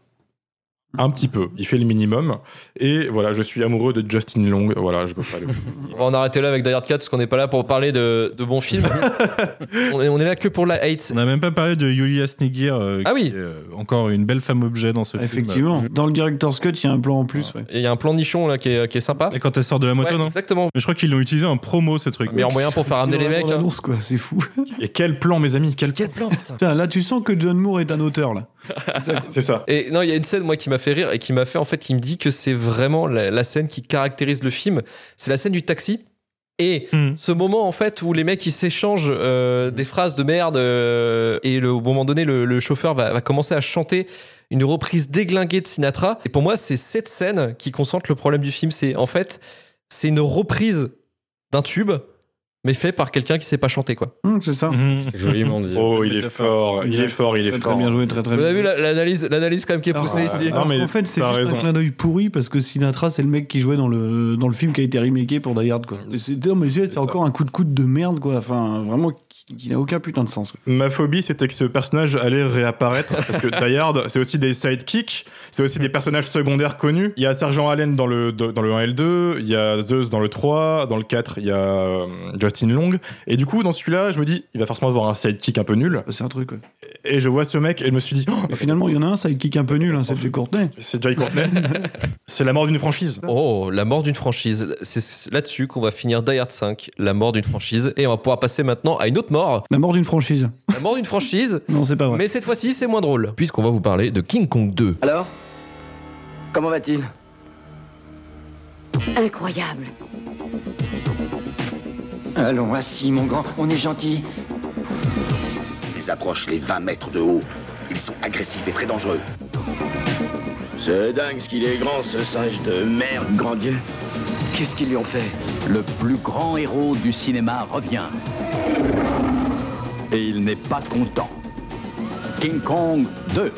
Un petit peu. Il fait le minimum. Et voilà, je suis amoureux de Justin Long. Voilà, je peux pas le On va en arrêter là avec Die Hard 4 parce qu'on n'est pas là pour parler de, de bons films. on, est, on est là que pour la hate. On n'a même pas parlé de Yulia Snigir, euh, Ah qui oui. est euh, encore une belle femme objet dans ce film. Effectivement. Dans le Director's Cut, il y a un plan en plus. ouais. Et il y a un plan nichon là qui est, qui est sympa. Et quand elle sort de la moto, Ouais, non Exactement. Mais je crois qu'ils l'ont utilisé en promo ce truc. Meilleur moyen pour faire ramener les mecs. hein. Quoi, c'est fou. Et quel plan, mes amis Quel Quel plan, putain. Putain, là, tu sens que John Moore est un auteur, là. C'est ça. Et non, il y a une scène moi qui m'a fait rire et qui m'a fait en fait qui me dit que c'est vraiment la, la scène qui caractérise le film. C'est la scène du taxi. Et Hmm. ce moment en fait où les mecs ils s'échangent euh, des phrases de merde euh, et le, au moment donné le, le chauffeur va, va commencer à chanter une reprise déglinguée de Sinatra. Et pour moi c'est cette scène qui concentre le problème du film. C'est en fait c'est une reprise d'un tube mais fait par quelqu'un qui sait pas chanter quoi. Hum, c'est ça. Mhm. C'est joliment dit. Oh, il est fort, il est fort, il est fort. très bien joué, très très Vous bien. avez vu la- l'analyse l'analyse quand même qui est poussée ici. non, mais en fait, c'est juste raison. un clin d'œil pourri parce que Sinatra, c'est le mec qui jouait dans le, dans le film qui a été remaké pour Die Hard, quoi. C'est- non, mais c'est encore un coup de coude de merde, quoi. Enfin, vraiment, qui, qui n'a aucun putain de sens. quoi. Ma phobie, c'était que ce personnage allait réapparaître. Parce que Die Hard, c'est aussi des sidekicks, c'est aussi des personnages secondaires connus. Il y a Sergent Allen dans le, dans le 1 et le 2, il y a Zeus dans le 3, dans le 4, il y a euh, Justin Long. Et du coup, dans celui-là, je me dis, il va forcément avoir un sidekick un peu nul. C'est un truc, ouais. Et je vois ce mec et je me suis dit, oh, finalement, il y en a un sidekick un peu nul, hein, c'est Jay Courtney. c'est Jay Courtney. c'est la mort d'une franchise. Oh, la mort d'une franchise. C'est là-dessus qu'on va finir Die Hard 5, la mort d'une franchise. Et on va pouvoir passer maintenant à une autre mort, La mort d'une franchise. la mort d'une franchise. Non, c'est pas vrai. Mais cette fois-ci, c'est moins drôle, puisqu'on va vous parler de King Kong 2. Alors? Comment va-t-il Incroyable. Allons, assis, mon grand, on est gentil. Ils approchent les 20 mètres de haut. Ils sont agressifs et très dangereux. C'est dingue ce qu'il est grand, ce singe de merde. Grand Dieu, qu'est-ce qu'ils lui ont fait Le plus grand héros du cinéma revient. Et il n'est pas content. King Kong 2.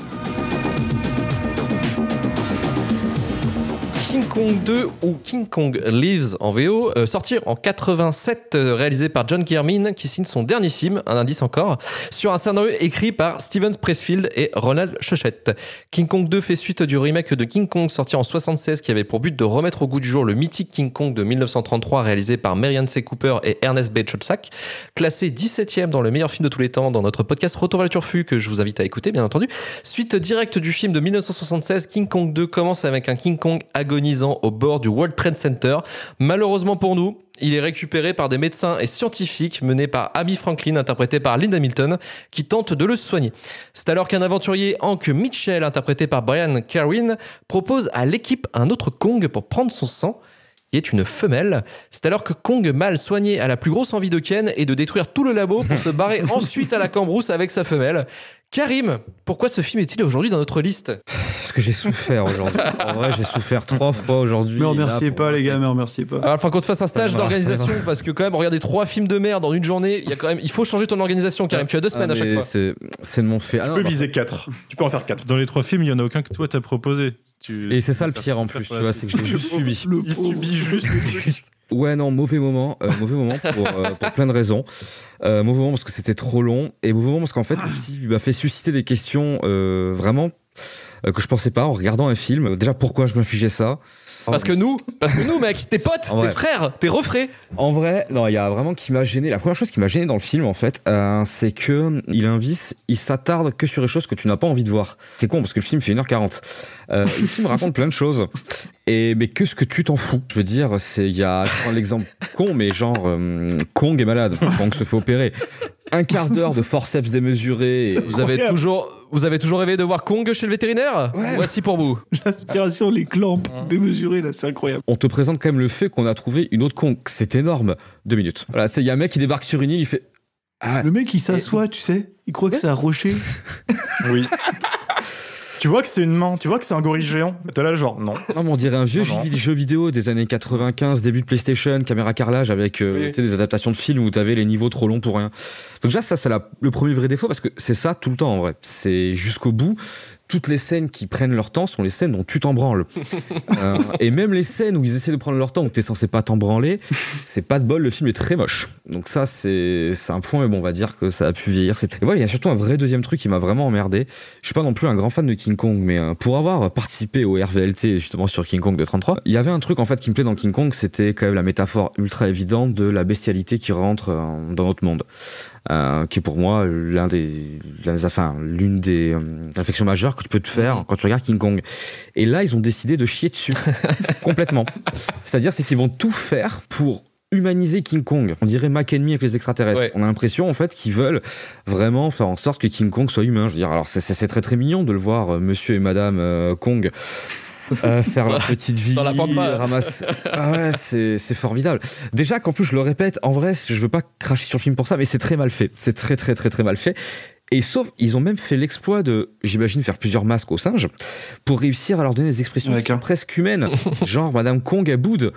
King Kong 2 ou King Kong Lives en VO, euh, sorti en 87, euh, réalisé par John Kiermin, qui signe son dernier film, un indice encore, sur un scénario écrit par Steven Pressfield et Ronald Chochette. King Kong 2 fait suite du remake de King Kong sorti en 76, qui avait pour but de remettre au goût du jour le mythique King Kong de 1933, réalisé par Marianne C. Cooper et Ernest B. Chotzak, classé 17e dans le meilleur film de tous les temps dans notre podcast Retour vers le Turfu, que je vous invite à écouter, bien entendu. Suite directe du film de 1976, King Kong 2 commence avec un King Kong agonisant au bord du World Trade Center. Malheureusement pour nous, il est récupéré par des médecins et scientifiques menés par Amy Franklin, interprété par Linda Hamilton, qui tentent de le soigner. C'est alors qu'un aventurier, Hank Mitchell, interprété par Brian Carwin, propose à l'équipe un autre Kong pour prendre son sang. Qui est une femelle. C'est alors que Kong, mal soigné, a la plus grosse envie de Ken et de détruire tout le labo pour se barrer ensuite à la cambrousse avec sa femelle. Karim, pourquoi ce film est-il aujourd'hui dans notre liste Parce que j'ai souffert aujourd'hui. En vrai, j'ai souffert trois fois aujourd'hui. Mais remerciez pas, les gars, mais remerciez pas. Alors, il faut qu'on te fasse un stage d'organisation parce que quand même, regarder trois films de merde dans une journée, il y a quand même, il faut changer ton organisation, Karim. Tu as deux Ah, semaines à chaque fois. C'est c'est de mon fait. Ah Tu non, peux bah, viser 4. Tu peux en faire 4. Dans les trois films, il y en a aucun que toi t'as proposé. Tu- Et c'est ça le pire en plus, tu vois, c'est que je l'ai juste subi. Le Il subit juste le truc. Ouais, non, mauvais moment. euh, mauvais moment pour, euh, pour plein de raisons. Euh, mauvais moment parce que c'était trop long. Et mauvais moment parce qu'en fait, film il m'a fait susciter des questions euh, vraiment euh, que je pensais pas en regardant un film. Déjà, pourquoi je m'infligeais ça? Parce que nous, parce que nous, mec, tes potes, tes frères, tes refrais. En vrai, non, il y a vraiment qui m'a gêné. La première chose qui m'a gêné dans le film, en fait, euh, c'est que il invite, il s'attarde que sur les choses que tu n'as pas envie de voir. C'est con parce que le film fait 1h40. Euh, le film raconte plein de choses. Et mais que ce que tu t'en fous Je veux dire, c'est il y a je prends l'exemple con, mais genre euh, Kong est malade, Kong se fait opérer. Un quart d'heure de forceps démesuré. et- Vous avez toujours, vous avez toujours rêvé de voir Kong chez le vétérinaire? Voici pour vous. L'aspiration, les clampes démesurées, là, c'est incroyable. On te présente quand même le fait qu'on a trouvé une autre Kong. C'est énorme. Deux minutes. Voilà, c'est il y a un mec qui débarque sur une île, il fait. Ah, Le mec, il s'assoit, tu sais, il croit que c'est un rocher. Oui. tu vois que c'est une main, tu vois que c'est un gorille géant. Mais t'es là, genre, non. Non, mais on dirait un vieux Non, non. jeu- vidéo des années 95, début de PlayStation, caméra carrelage avec euh, Oui. tu sais, des adaptations de films où t'avais les niveaux trop longs pour rien. Donc déjà, ça, c'est le premier vrai défaut parce que c'est ça tout le temps en vrai. C'est jusqu'au bout. Toutes les scènes qui prennent leur temps sont les scènes dont tu t'en branles. Euh, et même les scènes où ils essaient de prendre leur temps où t'es censé pas t'en branler, c'est pas de bol, le film est très moche. Donc ça, c'est un point, mais bon, on va dire que ça a pu vieillir. Et voilà, il y a surtout un vrai deuxième truc qui m'a vraiment emmerdé. Je suis pas non plus un grand fan de King Kong, mais euh, pour avoir participé au RVLT justement sur King Kong de 33, il y avait un truc en fait qui me plaît dans King Kong, c'était quand même la métaphore ultra évidente de la bestialité qui rentre euh, dans notre monde, euh, qui est pour moi l'un des, l'un des, enfin, l'une des euh, réflexions majeures que tu peux te faire quand tu regardes King Kong. Et là, ils ont décidé de chier dessus complètement. C'est-à-dire, c'est qu'ils vont tout faire pour humaniser King Kong. On dirait Mac Enemy avec les extraterrestres. Ouais. On a l'impression en fait qu'ils veulent vraiment faire en sorte que King Kong soit humain. Je veux dire, alors c'est très très mignon de le voir, euh, Monsieur et Madame euh, Kong. Euh, faire leur petite vie, Dans la pampa. ramasser. Ah ouais, c'est c'est formidable. Déjà qu'en plus je le répète, en vrai, je veux pas cracher sur le film pour ça, mais c'est très mal fait. C'est très très très très mal fait. Et sauf, ils ont même fait l'exploit de, j'imagine, faire plusieurs masques aux singes pour réussir à leur donner des expressions qui sont presque humaines. Genre, Madame Kong, elle boude.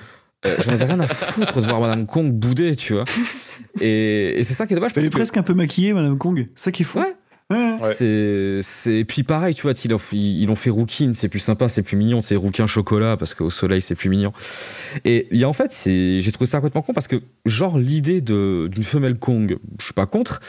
Euh, J'en avais rien à foutre de voir Madame Kong bouder, tu vois. Et, et c'est ça qui est dommage. Elle est que- presque un peu maquillée, Madame Kong. C'est ça qui est fou. Ouais. Ouais. C'est, puis pareil, tu vois, ils l'ont, fait Rookin, c'est plus sympa, c'est plus mignon, c'est Rookin chocolat, parce qu'au soleil, c'est plus mignon. Et il y a en fait, j'ai trouvé ça complètement con, parce que, genre, l'idée d'une femelle Kong, je suis pas contre,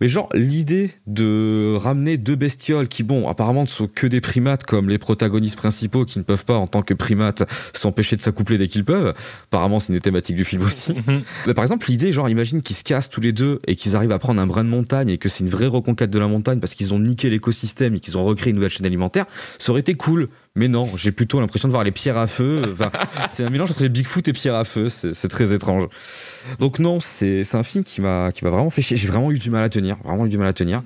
mais genre, l'idée de ramener deux bestioles qui, bon, apparemment ne sont que des primates, comme les protagonistes principaux, qui ne peuvent pas, en tant que primates, s'empêcher de s'accoupler dès qu'ils peuvent. Apparemment, c'est une des thématiques du film aussi. Mais par exemple, l'idée, genre, imagine qu'ils se cassent tous les deux et qu'ils arrivent à prendre un brin de montagne et que c'est une vraie reconquête de la montagne parce qu'ils ont niqué l'écosystème et qu'ils ont recréé une nouvelle chaîne alimentaire, ça aurait été cool. Mais non, j'ai plutôt l'impression de voir les pierres à feu. Enfin, c'est un mélange entre les Bigfoot et pierres à feu. C'est très étrange. Donc non, c'est c'est un film qui m'a qui m'a vraiment fait chier. J'ai vraiment eu du mal à tenir. Vraiment eu du mal à tenir.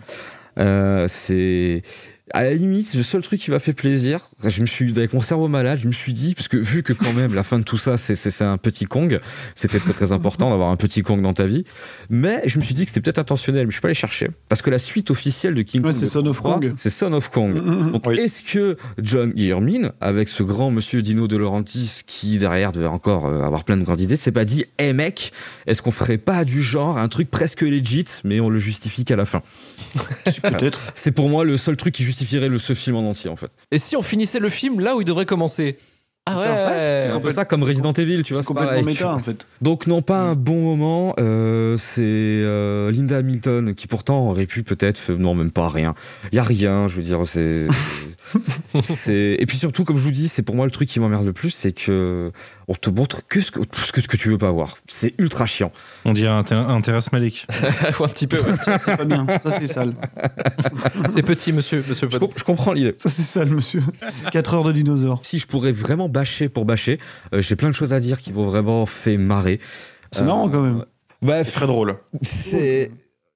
Euh, c'est à la limite le seul truc qui m'a fait plaisir. Je me suis avec mon cerveau malade, je me suis dit parce que vu que quand même la fin de tout ça c'est un petit Kong, c'était très très important d'avoir un petit Kong dans ta vie. Mais je me suis dit que c'était peut-être intentionnel, mais je suis pas allé chercher parce que la suite officielle de King Ouais, Kong, c'est Son of 33, Kong. c'est Son of Kong. Donc est-ce que John Guillermin, avec ce grand monsieur Dino De Laurentiis qui derrière devait encore euh, avoir plein de grandes idées, s'est pas dit, hé mec, est-ce qu'on ferait pas du genre un truc presque legit, mais on le justifie qu'à la fin? Peut-être. C'est pour moi le seul truc qui justifierait le, ce film en entier en fait. Et si on finissait le film là où il devrait commencer? Ah C'est un- ouais, c'est un peu ça comme Resident Evil, tu vois. C'est complètement pareil, méta, en fait. Donc non pas un bon moment, euh, c'est euh, Linda Hamilton qui pourtant aurait pu peut-être, non même pas rien. Il y a rien, je veux dire c'est, c'est et puis surtout comme je vous dis, c'est pour moi le truc qui m'emmerde le plus, c'est que on te montre que ce que, tout ce que, ce que tu veux pas voir. C'est ultra chiant. On dirait un, ter- un Terrace Malik. un petit peu. ouais. Ça, c'est pas bien. Ça, c'est sale. C'est petit, monsieur. monsieur Je, comp- je comprends l'idée. Ça, c'est sale, monsieur. 4 heures de dinosaures. Si je pourrais vraiment bâcher pour bâcher, euh, j'ai plein de choses à dire qui vont vraiment fait marrer. C'est marrant, quand même. Bah, Très drôle. c'est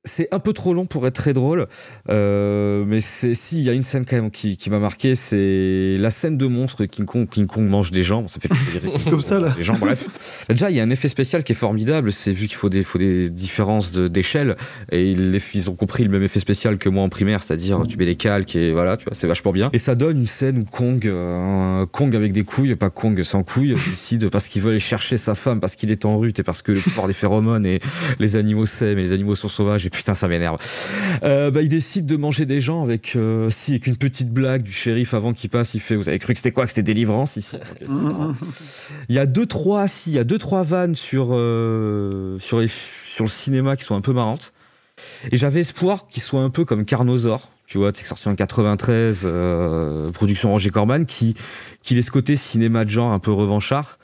c'est un peu trop long pour être très drôle, euh, mais c'est si il y a une scène quand même qui, qui m'a marqué, c'est la scène de monstre King Kong. King Kong mange des gens, ça fait Comme ça, là. Des gens, bref. Déjà, il y a un effet spécial qui est formidable. C'est vu qu'il faut des, faut des différences de- d'échelle et ils, les- ils ont compris le même effet spécial que moi en primaire, c'est-à-dire tu mets des calques et voilà, tu vois, c'est vachement bien. Et ça donne une scène où Kong, euh, Kong avec des couilles, pas Kong sans couilles, décide parce qu'il veut aller chercher sa femme, parce qu'il est en rut et parce que le pouvoir des phéromones et les animaux s'aiment et les animaux sont sauvages et putain ça m'énerve. Euh, bah, il décide de manger des gens avec euh, si avec une petite blague du shérif avant qu'il passe, il fait vous avez cru que c'était quoi? Que c'était délivrance ici? Il y a deux trois si, il y a deux trois vannes sur euh, sur les sur le cinéma qui sont un peu marrantes. Et j'avais espoir qu'il soit un peu comme Carnosaur, tu vois, c'est sorti en 93, euh, production Roger Corman, qui qui laisse côté cinéma de genre un peu revanchard.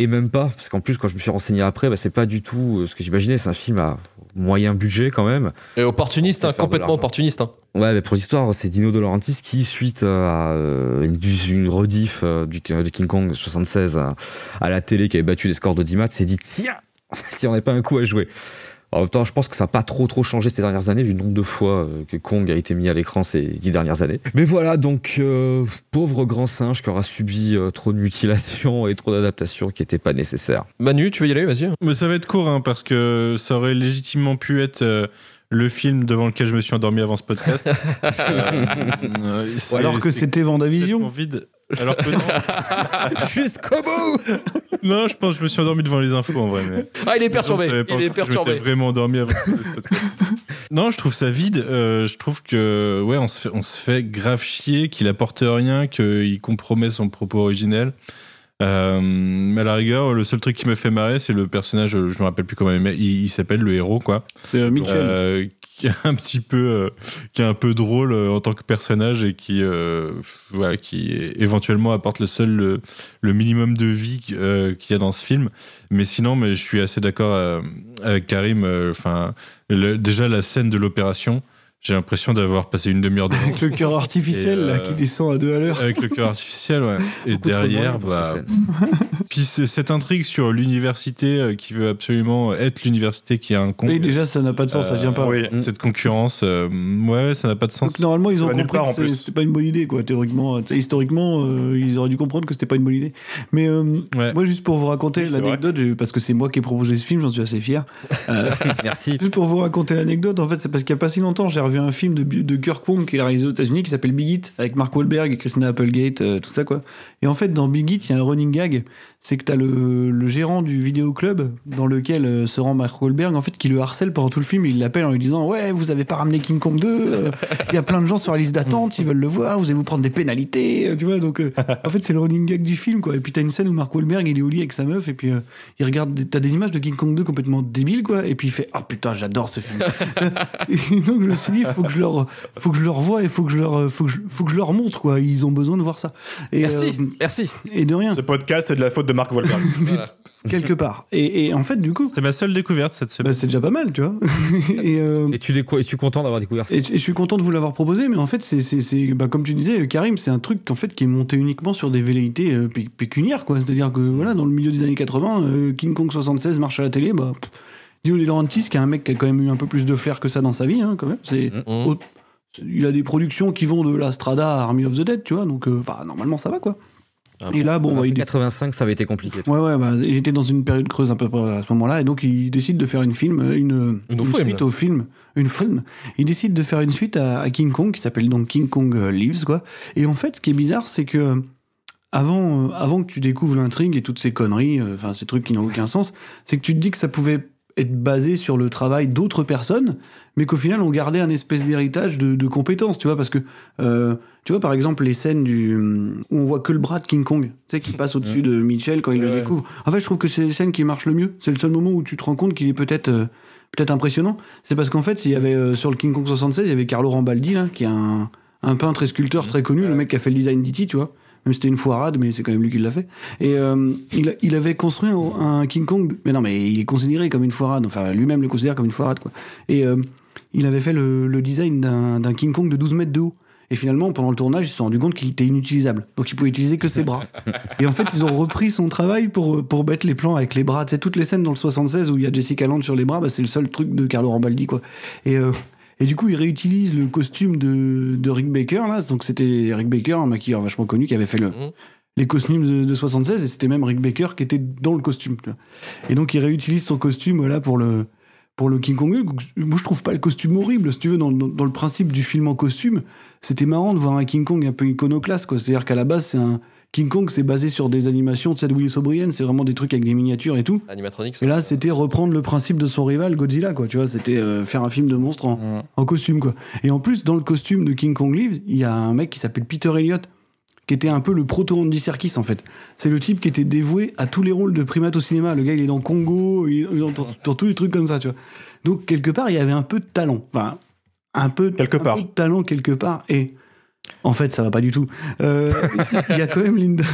Et même pas, parce qu'en plus quand je me suis renseigné après, bah, c'est pas du tout euh, ce que j'imaginais. C'est un film à moyen budget quand même. Et opportuniste, hein, complètement opportuniste. hein. Ouais, mais pour l'histoire, c'est Dino De Laurentiis qui, suite à euh, une, une rediff euh, du, de King Kong 76 à, à la télé qui avait battu des scores de 10 matchs, s'est dit tiens, si on n'avait pas un coup à jouer. En même temps, je pense que ça n'a pas trop trop changé ces dernières années, vu le nombre de fois euh, que Kong a été mis à l'écran ces dix dernières années. Mais voilà, donc euh, pauvre grand singe qui aura subi euh, trop de mutilations et trop d'adaptations qui n'étaient pas nécessaires. Manu, tu veux y aller? Vas-y. Mais ça va être court, hein, parce que ça aurait légitimement pu être euh, le film devant lequel je me suis endormi avant ce podcast. Euh, Ou alors que c'était Vendavision. vide. Alors que non. Jusqu'au bout Non, je pense que je me suis endormi devant les infos en vrai. Mais... Ah, il est Je perturbé. Il est Je perturbé. m'étais vraiment endormi avant ce podcast. non, je trouve ça vide. Euh, je trouve que ouais, on se fait, on se fait grave chier, qu'il apporte rien, qu'il compromet son propos originel. Euh, mais à la rigueur, le seul truc qui me fait marrer, c'est le personnage, je me rappelle plus comment il, il, il s'appelle, le héros, quoi. C'est euh, Mitchell. Euh, qui est un petit peu, euh, qui est un peu drôle en tant que personnage et qui, euh, voilà, qui éventuellement apporte le seul, le, le minimum de vie qu'il y a dans ce film. Mais sinon, mais je suis assez d'accord avec Karim. euh, Enfin, déjà la scène de l'opération. J'ai l'impression d'avoir passé une demi-heure devant. Avec le cœur artificiel là, euh, qui descend à deux à l'heure. Avec le cœur artificiel, ouais. Et Beaucoup derrière, bah. Puis cette intrigue sur l'université euh, qui veut absolument être l'université qui a un con. Et déjà, ça n'a pas de sens, ça tient pas. Cette concurrence, euh, ouais, ça n'a pas de sens. Donc normalement, ils ont compris part, que c'était pas une bonne idée, quoi. Théoriquement, tu sais, historiquement, euh, ils auraient dû comprendre que c'était pas une bonne idée. Mais euh, moi, juste pour vous raconter Oui, l'anecdote, parce que c'est moi qui ai proposé ce film, j'en suis assez fier. Euh, Merci. Juste pour vous raconter l'anecdote, en fait, c'est parce qu'il y a pas si longtemps, j'ai revu un film de, de Kirk Wong qu'il a réalisé aux États-Unis qui s'appelle Big Hit avec Mark Wahlberg et Christina Applegate, euh, tout ça quoi. Et en fait, dans Big Hit, il y a un running gag, c'est que t'as le, le gérant du vidéoclub dans lequel euh, se rend Mark Wahlberg, en fait, qui le harcèle pendant tout le film. Il l'appelle en lui disant ouais, vous avez pas ramené King Kong 2 euh, Il y a plein de gens sur la liste d'attente, ils veulent le voir, vous allez vous prendre des pénalités, euh, tu vois. Donc, euh, en fait, c'est le running gag du film quoi. Et puis t'as une scène où Mark Wahlberg il est au lit avec sa meuf et puis euh, il regarde, des- t'as des images de King Kong 2 complètement débiles quoi. Et puis il fait ah putain, j'adore ce film. Et donc je me suis dit, faut que je leur, faut que je leur vois et faut que je leur, faut que je, faut que je leur montre quoi. Ils ont besoin de voir ça. Et, Merci, euh, merci. Et de rien. Ce podcast, c'est de la faute de Marc Wahlberg. Quelque part. Et, et en fait, du coup. C'est ma seule découverte cette semaine. Bah, c'est déjà pas mal, tu vois. et, euh, Et tu es-tu content d'avoir découvert ça et, et je suis content de vous l'avoir proposé, mais en fait, c'est, c'est, c'est- bah, comme tu disais, Karim, c'est un truc en fait qui est monté uniquement sur des velléités euh, pé- pécuniaires, quoi. C'est-à-dire que voilà, dans le milieu des années 80, euh, King Kong 76 marche à la télé, bah. pff, Dino De Laurentiis, qui est un mec qui a quand même eu un peu plus de flair que ça dans sa vie, hein, quand même. C'est, au- il a des productions qui vont de la Strada à Army of the Dead, tu vois, donc, euh, enfin, normalement, ça va, quoi. Et là, bon, bah, il est 85, ça avait été compliqué. Ouais, ouais, bah, il était dans une période creuse un peu à ce moment-là, et donc il décide de faire une film, une, Une une film. suite au film, une film. Il décide de faire une suite à, à King Kong qui s'appelle donc King Kong euh, Lives, quoi. Et en fait, ce qui est bizarre, c'est que avant, euh, avant que tu découvres l'intrigue et toutes ces conneries, euh, enfin ces trucs qui n'ont aucun sens, c'est que tu te dis que ça pouvait être basé sur le travail d'autres personnes, mais qu'au final on gardait un espèce d'héritage de, de compétences, tu vois, parce que euh, tu vois par exemple les scènes du où on voit que le bras de King Kong, tu sais, qui passe au-dessus de Mitchell quand il le découvre. En fait, je trouve que c'est les scènes qui marchent le mieux. C'est le seul moment où tu te rends compte qu'il est peut-être euh, peut-être impressionnant. C'est parce qu'en fait, il y avait euh, sur le King Kong 76, il y avait Carlo Rambaldi là, qui est un, un peintre et sculpteur très connu, le mec qui a fait le design d'E.T., tu vois. Même si c'était une foirade, mais c'est quand même lui qui l'a fait. Et euh, il, avait construit un, un King Kong, mais non, mais il est considéré comme une foirade. Enfin, lui-même le considère comme une foirade, quoi. Et euh, il avait fait le, le design d'un King Kong de 12 mètres de haut. Et finalement, pendant le tournage, ils se sont rendus compte qu'il était inutilisable. Donc, il pouvait utiliser que ses bras. Et en fait, ils ont repris son travail pour, pour mettre les plans avec les bras. Tu sais, toutes les scènes dans le 76 où il y a Jessica Lange sur les bras, bah, c'est le seul truc de Carlo Rambaldi, quoi. Et, euh, et du coup, ils réutilisent le costume de, de Rick Baker, là. Donc, c'était Rick Baker, un maquilleur vachement connu, qui avait fait le, les costumes de, de 76, et c'était même Rick Baker qui était dans le costume. Et donc, ils réutilisent son costume, voilà, pour le, pour le King Kong. Moi, je trouve pas le costume horrible, si tu veux, dans, dans- dans le principe du film en costume. C'était marrant de voir un King Kong un peu iconoclaste, quoi. C'est-à-dire qu'à la base, c'est un. King Kong, c'est basé sur des animations de cette Willis O'Brien, c'est vraiment des trucs avec des miniatures et tout. Animatronics. Et là, c'était reprendre le principe de son rival Godzilla, quoi. Tu vois, c'était euh, faire un film de monstre en, en costume, quoi. Et en plus, dans le costume de King Kong Lives, il y a un mec qui s'appelle Peter Elliott, qui était un peu le proto-Andy Serkis, en fait. C'est le type qui était dévoué à tous les rôles de primates au cinéma. Le gars, il est dans Congo, il est dans, dans- dans tous les trucs comme ça, tu vois. Donc, quelque part, il y avait un peu de talent. Enfin, un peu, quelque part. de talent quelque part. Et en fait, ça va pas du tout. Euh, Il y a quand même Linda,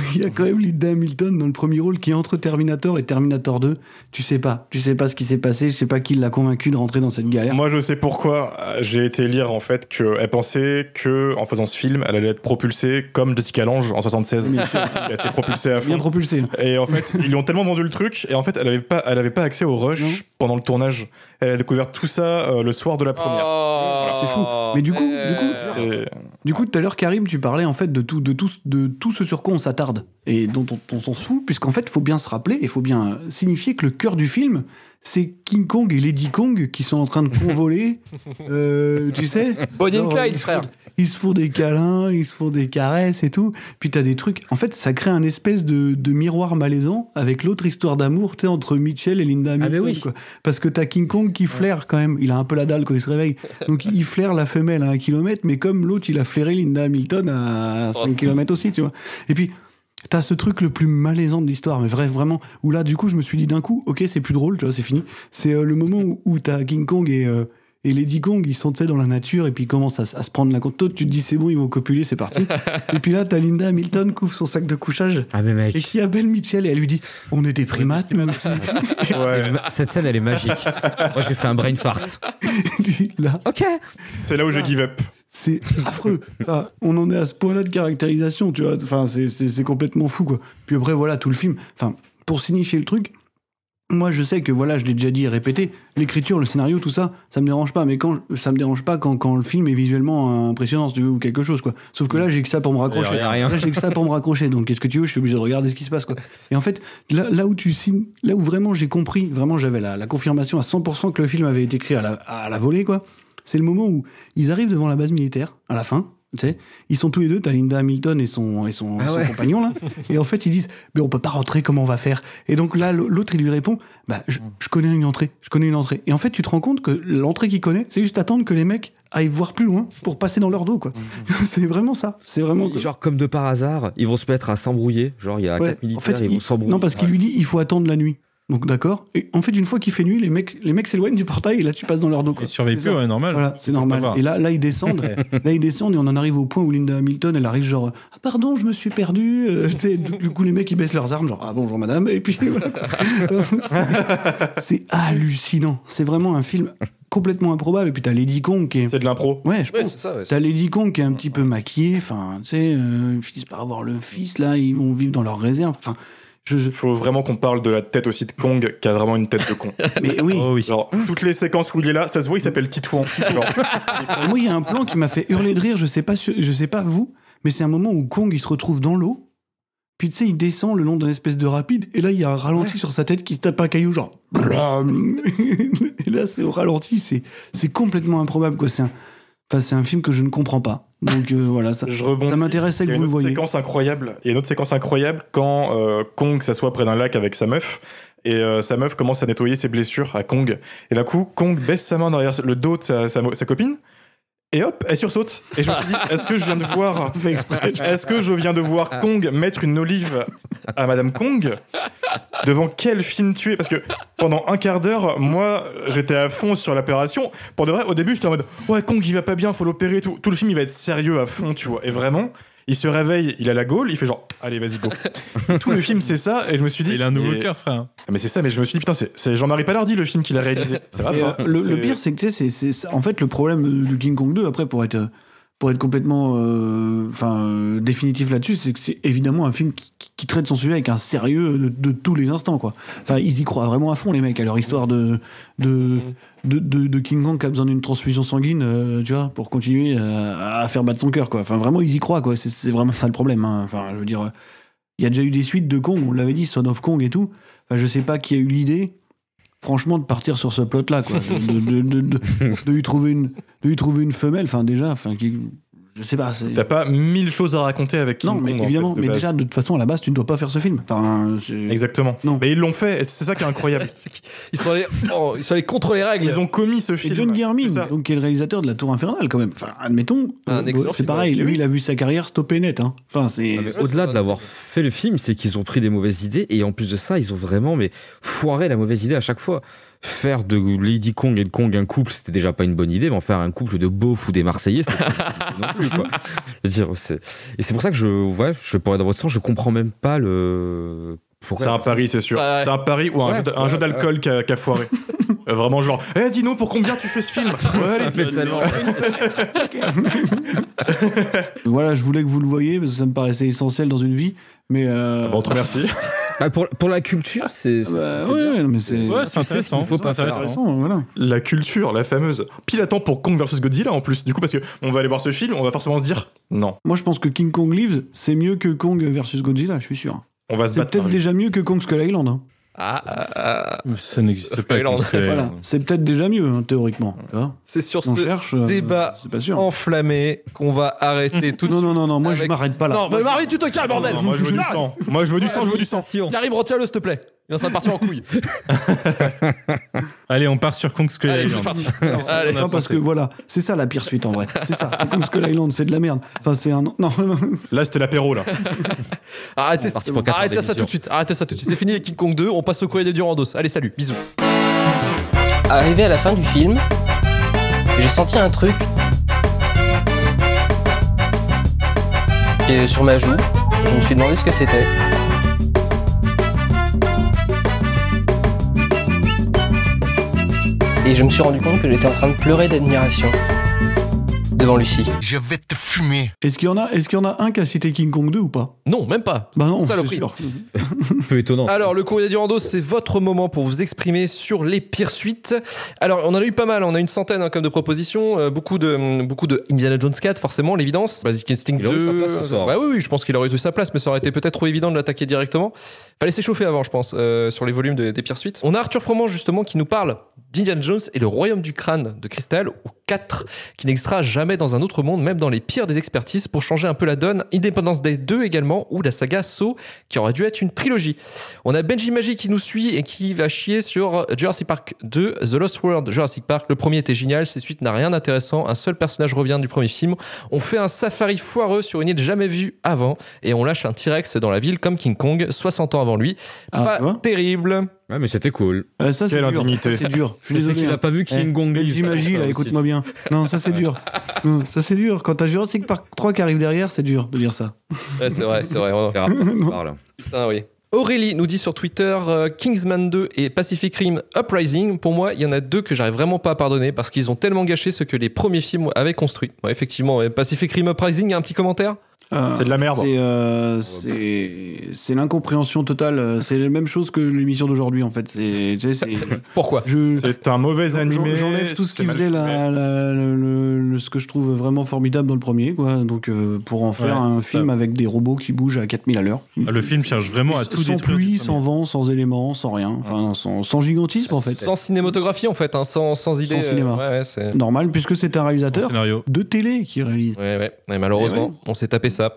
Hamilton dans le premier rôle qui est entre Terminator et Terminator 2. Tu sais pas, tu sais pas ce qui s'est passé. Je sais pas qui l'a convaincu de rentrer dans cette galère. Moi, je sais pourquoi. Euh, J'ai été lire en fait qu'elle pensait que en faisant ce film, elle allait être propulsée comme Jessica Lange en 76. Bien sûr. Elle a été propulsée à fond. Bien propulsée. Et en fait, ils lui ont tellement vendu le truc, et en fait, elle avait pas, elle avait pas accès au rush pendant le tournage. Elle a découvert tout ça euh, le soir de la première. Oh, c'est fou. Mais du coup, du coup, C'est- du coup, tout à l'heure, Karim, tu parlais en fait de tout, de tout, ce sur quoi on s'attarde et dont on, s'en fout, puisqu'en fait, il faut bien se rappeler, il faut bien signifier que le cœur du film, c'est King Kong et Lady Kong qui sont en train de convoler, euh, tu sais. Bonnie and Clyde, frère. font- Ils se font des câlins, ils se font des caresses et tout. Puis t'as des trucs. En fait, ça crée un espèce de, de miroir malaisant avec l'autre histoire d'amour, tu sais, entre Mitchell et Linda Hamilton. quoi. Parce que t'as King Kong qui flaire quand même. Il a un peu la dalle quand il se réveille. Donc il flaire la femelle à un kilomètre, mais comme l'autre, il a flairé Linda Hamilton à 5 kilomètres aussi, tu vois. Et puis. T'as ce truc le plus malaisant de l'histoire, mais vrai, vraiment, où là, du coup, je me suis dit d'un coup, ok, c'est plus drôle, tu vois, c'est fini. C'est euh, le moment où, où t'as King Kong et, euh, et Lady Kong, ils sont, tu sais, dans la nature, et puis ils commencent à, se prendre la compte. Toi, tu te dis, c'est bon, ils vont copuler, c'est parti. et puis là, t'as Linda Hamilton qui ouvre son sac de couchage. Ah, mais mec. Et qui appelle Mitchell, et elle lui dit, on est des primates, nous aussi. C'est ma- Cette scène, elle est magique. Moi, j'ai fait un brain fart. là. Ok. C'est là où j'ai give up. C'est affreux. Enfin, on en est à ce point-là de caractérisation, tu vois. Enfin, c'est- complètement fou, quoi. Puis après, voilà, tout le film. Enfin, pour signifier le truc, moi, je sais que, voilà, je l'ai déjà dit et répété, l'écriture, le scénario, tout ça, ça me dérange pas. Mais quand ça me dérange pas quand, quand le film est visuellement impressionnant, si tu veux, ou quelque chose, quoi. Sauf que là, j'ai que ça pour me raccrocher. Rien. Là, j'ai que ça pour me raccrocher. Donc, qu'est-ce que tu veux? Je suis obligé de regarder ce qui se passe, quoi. Et en fait, là, là où tu signes, là où vraiment j'ai compris, vraiment, j'avais la, la confirmation à 100% que le film avait été écrit à la, à la volée, quoi. C'est le moment où ils arrivent devant la base militaire, à la fin, tu sais. Ils sont tous les deux, t'as Linda Hamilton et son, et son, Ah son ouais. compagnon, là. Et en fait, ils disent, mais on peut pas rentrer, comment on va faire? Et donc là, l'autre, il lui répond, bah, je, je connais une entrée, je connais une entrée. Et en fait, tu te rends compte que l'entrée qu'il connaît, c'est juste attendre que les mecs aillent voir plus loin pour passer dans leur dos, quoi. c'est vraiment ça. C'est vraiment. Genre, comme de par hasard, ils vont se mettre à s'embrouiller. Genre, il y a Ouais, quatre en militaires, fait, ils vont il- s'embrouiller. non, parce qu'il lui dit il faut attendre la nuit. Donc d'accord. Et en fait, une fois qu'il fait nuit, les mecs, les mecs s'éloignent du portail et là tu passes dans leur dos. Quoi. Ils surveillent C'est plus, ouais, normal. Voilà, c'est normal. Et là, là ils descendent. là ils descendent et on en arrive au point où Linda Hamilton, elle arrive genre ah pardon, je me suis perdu. Euh, du, coup les mecs ils baissent leurs armes genre ah bonjour madame et puis voilà. C'est- hallucinant. C'est vraiment un film complètement improbable. Et puis t'as Lady Kong qui est. C'est de l'impro. Ouais, je Ouais, pense. c'est ça, ouais. T'as Lady Kong qui est un petit peu maquillée, enfin, tu sais, euh, ils finissent par avoir le fils, là, ils vont vivre dans leur réserve. Enfin, Il faut vraiment qu'on parle de la tête aussi de Kong, qui a vraiment une tête de con. Mais oui. Oh oui. Genre, toutes les séquences où il est là, ça se voit, il s'appelle Titouan. Genre, Moi, il y a un plan qui m'a fait hurler de rire, je sais pas, je sais pas vous, mais c'est un moment où Kong, il se retrouve dans l'eau, puis tu sais, il descend le long d'une espèce de rapide, et là, il y a un ralenti sur sa tête qui se tape un caillou, genre. blam. et là, c'est au ralenti, c'est, c'est complètement improbable, quoi. C'est un, enfin, c'est un film que je ne comprends pas. Donc euh, voilà, ça, ça m'intéressait Il y que a vous une le autre voyez. séquence incroyable. Il y a une autre séquence incroyable quand euh, Kong s'assoit près d'un lac avec sa meuf. Et euh, sa meuf commence à nettoyer ses blessures à Kong. Et d'un coup, Kong baisse sa main derrière le dos de sa, sa, sa copine. Et hop, elle sursaute. Et je me suis dit, est-ce que je viens de voir, est-ce que je viens de voir Kong mettre une olive à Madame Kong Devant quel film tu es Parce que pendant un quart d'heure, moi, j'étais à fond sur l'opération. Pour de vrai, au début, j'étais en mode, ouais, Kong, il va pas bien, faut l'opérer et tout. Tout le film, il va être sérieux à fond, tu vois. Et vraiment, il se réveille, il a la gaule, il fait genre, allez, vas-y, go. tout le film, c'est ça. Et je me suis dit. Il a un nouveau et- cœur, frère. Ah, Mais c'est ça, mais je me suis dit, putain, c'est- c'est Jean-Marie Palardi, le film qu'il a réalisé. Ça va Et, pas euh, le, pire, c'est que tu sais, c'est- c'est- en fait, le problème de King Kong 2, après, pour être, pour être complètement euh, enfin euh, définitif là-dessus, c'est que c'est évidemment un film qui, traite son sujet avec un sérieux de, de tous les instants. quoi. Enfin, ils y croient vraiment à fond, les mecs, à leur histoire de, de, de, de- de King Kong qui a besoin d'une transfusion sanguine, euh, tu vois, pour continuer à, à faire battre son cœur. quoi. Enfin, vraiment, ils y croient. quoi. C'est c'est vraiment ça le problème. hein. Enfin, je veux dire, il y a déjà eu des suites de Kong, on l'avait dit, Son of Kong et tout. Enfin, je sais pas qui a eu l'idée franchement de partir sur ce plot là quoi. De, lui trouver une de lui femelle enfin déjà qui je sais pas T'as pas mille choses à raconter avec King non mais Kong, en évidemment fait, mais base. déjà de toute façon à la base tu ne dois pas faire ce film enfin Exactement. Non. Mais ils l'ont fait, et c'est ça qui est incroyable. Ils sont allés, oh, ils sont allés contre les règles. Ils ont commis ce et film. John C'est Guillermin donc qui est le réalisateur de la Tour Infernale quand même enfin admettons Un euh, c'est film, pareil lui il a vu sa carrière stopper net hein. enfin c'est Mais Au-delà de l'avoir fait le film, c'est qu'ils ont pris des mauvaises idées et en plus de ça, ils ont vraiment mais foiré la mauvaise idée à chaque fois. Faire de Lady Kong et de Kong un couple, c'était déjà pas une bonne idée, mais en faire un couple de beaufs ou des Marseillais, c'était pas une bonne idée non plus. Quoi. Je veux dire, c'est- et c'est pour ça que je, ouais, je pourrais dans votre sens, je comprends même pas le. pourquoi- C'est un pari, c'est sûr. C'est un pari ou un Ouais, jeu, d- un ouais, jeu d'alcool qui a, foiré. Euh, Vraiment genre, eh dis-nous pour combien tu fais ce film? Voilà je voulais que vous le voyez parce que ça me paraissait essentiel dans une vie mais euh, Bon, on te remercie. Ah, pour, pour la culture, c'est. c'est- bah, ouais, mais c'est Ouais, c'est intéressant. faut c'est pas faire. intéressant. voilà La culture, la fameuse. Pile à temps pour Kong versus Godzilla en plus. Du coup, parce que on va aller voir ce film, on va forcément se dire, non, moi je pense que King Kong Lives c'est mieux que Kong versus Godzilla je suis sûr on va se battre. peut-être déjà mieux que Kong Skull Island hein. Ah, ah, ah. Ça n'existe pas. Voilà, c'est peut-être déjà mieux, hein, théoriquement. C'est sur On ce cherche. euh, débat C'est pas sûr. enflammé qu'on va arrêter tout de Non, suite. non, non, non, moi je m'arrête pas là. Non, mais Marie, tu te calmes, Non, bordel non, moi je veux du sang. Moi je veux du sang, je veux du sang. Karim, retiens-le, s'il te plaît. Il est en train de partir en couille. Allez, on part sur Kong Skull Allez, c'est Island. parti. Non, Allez. non, parce que voilà, c'est ça la pire suite en vrai. C'est ça, c'est comme Skull Island, c'est de la merde. Enfin, c'est un. Non, non, Là, c'était l'apéro là. Arrêtez, On est parti pour quatre heures arrêtez ça d'émission. tout de suite. Arrêtez ça tout de suite. C'est fini King Kong 2. On passe au courrier des Durandos. Allez, salut. Bisous. Arrivé à la fin du film, j'ai senti un truc qui est sur ma joue. Je me suis demandé ce que c'était. Et je me suis rendu compte que j'étais en train de pleurer d'admiration devant Lucie. Je vais te fumer. Est-ce qu'il y en a, est-ce qu'il y en a un qui a cité King Kong 2 ou pas? Non, même pas. Bah non, c'est peu étonnant. Alors, le courrier des Durandos, c'est votre moment pour vous exprimer sur les pires suites. Alors, on en a eu pas mal. On a une centaine hein, comme de propositions. Euh, beaucoup de beaucoup de Indiana Jones 4, forcément, l'évidence. Basic Instinct Il aurait 2. eu sa place ce soir. Bah oui, oui, je pense qu'il aurait eu sa place, mais ça aurait été peut-être trop évident de l'attaquer directement. Fallait s'échauffer avant, je pense, euh, sur les volumes de- des pires suites. On a Arthur Froment, justement, qui nous parle d'Indiana Jones et le royaume du crâne de cristal, ou 4, qui n'existera jamais dans un autre monde, même dans les pires des expertises, pour changer un peu la donne. Independence Day 2 également, ou la saga Saw, qui aurait dû être une trilogie. On a Benji Magie qui nous suit et qui va chier sur Jurassic Park 2, The Lost World Jurassic Park. Le premier était génial, ces suites n'a rien d'intéressant. Un seul personnage revient du premier film. On fait un safari foireux sur une île jamais vue avant et on lâche un T-Rex dans la ville comme King Kong 60 ans avant lui. Ah, Pas terrible. Ouais, mais c'était cool. Euh, ça, c'est Quelle dur. C'est dur. Je suis qu'il hein. a pas vu King Eh, ça, Magie, ça là, écoute-moi bien. Non, ça c'est dur. Non, ça c'est dur. Quand t'as Jurassic Park 3 qui arrive derrière, c'est dur de dire ça. Ouais, c'est vrai, c'est vrai. on- parle. Putain, oui. Aurélie nous dit sur Twitter euh, Kingsman 2 et Pacific Rim Uprising. Pour moi, il y en a deux que j'arrive vraiment pas à pardonner parce qu'ils ont tellement gâché ce que les premiers films avaient construit. Ouais, effectivement. Pacific Rim Uprising, il y a un petit commentaire? Euh, C'est de la merde. C'est euh, c'est c'est l'incompréhension totale. euh, C'est la même chose que l'émission d'aujourd'hui en fait. C'est tu sais, c'est- Pourquoi je C'est un mauvais j'en- animé. J'enlève tout ce qui faisait fait. la, la- le- le- le- ce que je trouve vraiment formidable dans le premier, quoi. Donc euh, pour en faire Ouais, un ça. film avec des robots qui bougent à 4000 à l'heure. Ah, Le film cherche vraiment à tout sans détruire. pluie, du sans vent, sans éléments, sans rien. Enfin, sans, sans gigantisme en fait. Sans cinématographie en fait, hein, sans, sans idée. Sans cinéma. euh, ouais, c'est. Normal puisque c'est un réalisateur scénario. de télé qui réalise. Ouais, ouais. Et malheureusement, Eh ouais. on s'est tapé ça.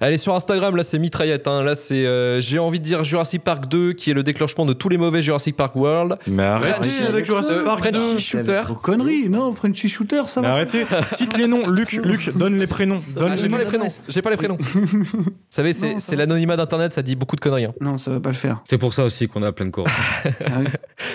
Allez, sur Instagram, là, c'est mitraillette. hein. Là, c'est, euh, j'ai envie de dire Jurassic Park 2, qui est le déclenchement de tous les mauvais Jurassic Park World. Mais arrêtez Arrêtez avec Jurassic. Park Frenchy 2. Shooter. Vos conneries, non, Frenchy Shooter, ça Mais va. arrêtez. Cite les noms. Luc, Luc, donne les prénoms. Donne Ah, j'ai les pas les noms. prénoms. J'ai pas les prénoms. Vous savez, c'est, l'anonymat d'internet, ça dit beaucoup de conneries. hein. Non, ça va pas le faire. C'est pour ça aussi qu'on a plein de corps. Ah oui.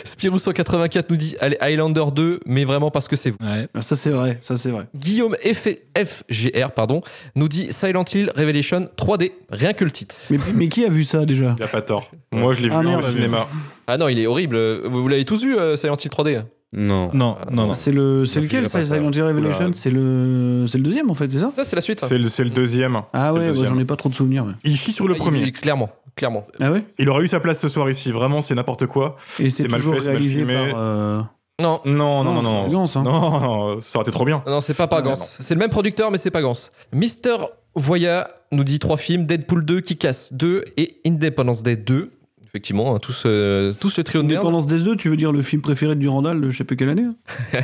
Spirou184 nous dit allez, Highlander 2, mais vraiment parce que c'est vous. Ouais. Ah, Ça c'est vrai, ça c'est vrai. Guillaume F- FGR pardon, nous dit Silent Hill Revelation 3D, rien que le titre. Mais, mais qui a vu ça déjà Il a pas tort. Moi, je l'ai vu Ah, au merde. cinéma. Ah non, il est horrible. Vous, vous l'avez tous vu, euh, Silent Hill 3D Non. Non, non, non. C'est le, c'est Non, lequel je dirais ça, pas ça. Silent Hill Revelation Oula. C'est le, c'est le deuxième en fait, c'est ça Ça, c'est la suite. C'est le, c'est le deuxième. Ah ouais, deuxième. j'en ai pas trop de souvenirs. ouais. Il chie sur le Il- premier. il- clairement, clairement. Ah ouais Il aurait eu sa place ce soir ici. Vraiment, c'est n'importe quoi. Et c'est C'est mal toujours fait, c'est mal réalisé filmé. par. euh, Non. Non, non, non, Non, non. c'est Gans, hein. Non, non, ça aurait été trop bien. Non, c'est pas pas Ah, Gans. non. C'est le même producteur, mais c'est pas Gans. Mister Voya nous dit trois films Deadpool 2, Kick-Ass 2 et Independence Day 2. Effectivement, hein, tout, ce, tout ce trio de. Indépendance des deux, tu veux dire le film préféré de Durandal de je sais pas quelle année hein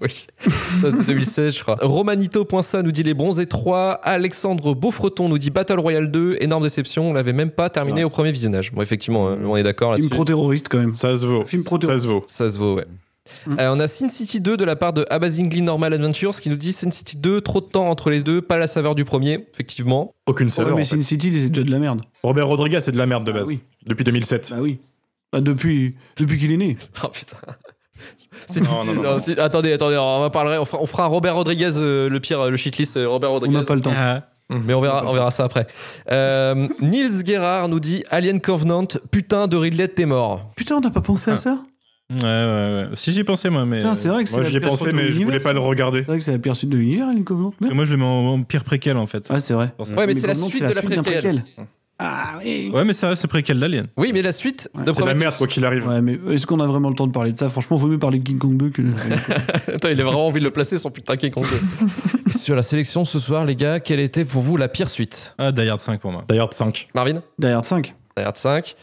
oui, Ça, c'est 2016, je crois. Romanito.sa nous dit Les Bronzés 3. Alexandre Beaufreton nous dit Battle Royale 2. Énorme déception, on l'avait même pas terminé au premier visionnage. Bon, effectivement, euh, on est d'accord Film là-dessus. pro-terroriste quand même. Ça se vaut. Film pro Ça se vaut. Ça se vaut, ouais. Mm. Euh, on a Sin City 2 de la part de Amazingly Normal Adventures qui nous dit Sin City 2, trop de temps entre les deux, pas la saveur du premier, effectivement. Aucune Ouais, saveur. mais en fait. Sin City, c'est déjà de la merde. Robert Rodriguez, c'est de la merde de Ah base. oui. Depuis 2007. Bah oui. Bah, depuis depuis qu'il est né. Oh putain. Sin Non, City- non, non, non, non. si- attendez, attendez, on va parler, on fera, on Robert Rodriguez, euh, le pire, le shitlist euh, Robert On Rodriguez. n'a pas le temps. Ah, Mais on verra, on verra ça après. Euh, Niels Gerard nous dit Alien Covenant, putain de Ridley, t'es mort. Putain, on n'a pas pensé à ça? Ouais, ouais, ouais. Si j'y pensais moi, mais. Putain, c'est vrai que c'est Moi, la j'y ai pire pensé, suite de mais je l'univers, voulais pas le regarder. C'est vrai que c'est la pire suite de l'univers, Alien Covenant. Parce que moi, je le mets en, en pire préquel en fait. Ah, c'est vrai. Ouais, mais c'est la Covenant, suite de la d'un préquelle. Ah oui. Ouais, mais ça reste le préquel d'Alien. Oui, mais la suite C'est la merde, quoi qu'il arrive. Ouais, mais est-ce qu'on a vraiment le temps de parler de ça? Franchement, vaut mieux parler de King Kong 2 que. Attends, il a vraiment envie de le placer son putain qui compte. Sur la sélection ce soir, les gars, quelle était pour vous la pire suite? Ah, Die Hard 5 pour moi. Die Hard 5. Marvin? Die Hard 5. Die Hard 5.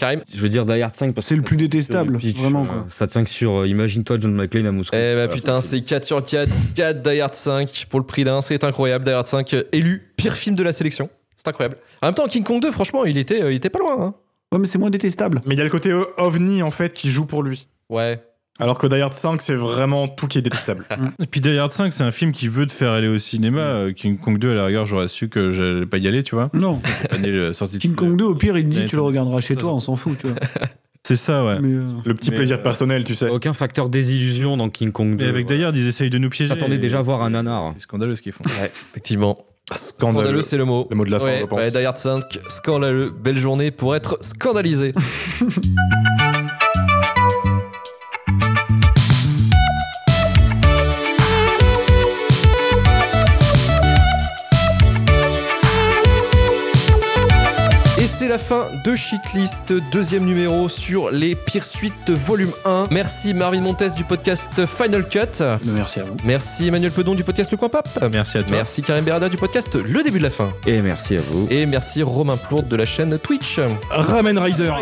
Karim Je veux dire Die Hard 5 parce C'est que le plus détestable, pitch, vraiment, euh, quoi. Ça tient que sur euh, Imagine-toi John McClane à Moscou. Eh bah Voilà, putain, c'est 4 sur 4, 4 Die Hard 5 pour le prix d'un, c'est incroyable. Die Hard 5 euh, élu pire film de la sélection. C'est incroyable. En même temps, King Kong 2, franchement, il était, euh, il était pas loin. Hein. Ouais, mais c'est moins détestable. Mais il y a le côté euh, ovni, en fait, qui joue pour lui. Ouais. Alors que Die Hard 5, c'est vraiment tout qui est détestable. Et puis Die Hard 5, c'est un film qui veut te faire aller au cinéma. Euh, King Kong 2, à la rigueur, j'aurais su que j'allais pas y aller, tu vois. Non. Sortie de King film. Kong 2, au pire, il te dit tu le regarderas chez toi, on s'en fout, tu vois. C'est ça, ouais. Euh, Le petit Mais, plaisir euh, personnel, tu sais. Aucun facteur désillusion dans King Kong 2. Mais avec Hard, ils essayent de nous piéger. J'attendais déjà voir un nanar. C'est scandaleux ce qu'ils font. Ouais, effectivement. Scandaleux. Scandaleux, c'est le mot. Le mot de la fin, ouais, je pense. Ouais, Die Hard 5, scandaleux. Belle journée pour être scandalisé. Fin de Shitlist, deuxième numéro sur les pires suites volume 1. Merci Marvin Montes du podcast Final Cut. merci à vous. Merci Emmanuel Pedon du podcast Le Coin Pop. Merci à toi. Merci Karim Berada du podcast Le Début de la Fin. Et merci à vous. Et merci Romain Plourde de la chaîne Twitch. Ramen Rider.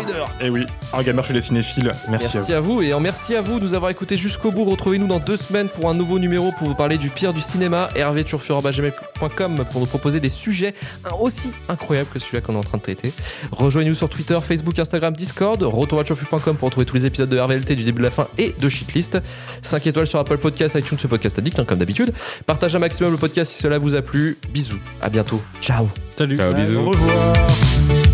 Eh oui, un gamer chez les cinéphiles. Merci, à vous. Merci à vous et en merci à vous de nous avoir écoutés jusqu'au bout. Retrouvez-nous dans deux semaines pour un nouveau numéro pour vous parler du pire du cinéma. hervéturfur.gmail.com pour nous proposer des sujets aussi incroyables que celui-là qu'on est en train de traiter. Rejoignez-nous sur Twitter, Facebook, Instagram, Discord. Retour.turfu.com pour retrouver tous les épisodes de RVLT du début de la fin et de Shitlist. 5 étoiles sur Apple Podcast, iTunes, ce podcast addict, hein, comme d'habitude. Partagez un maximum le podcast si cela vous a plu. Bisous, à bientôt. Ciao. Salut. Ciao, bisous. Au revoir.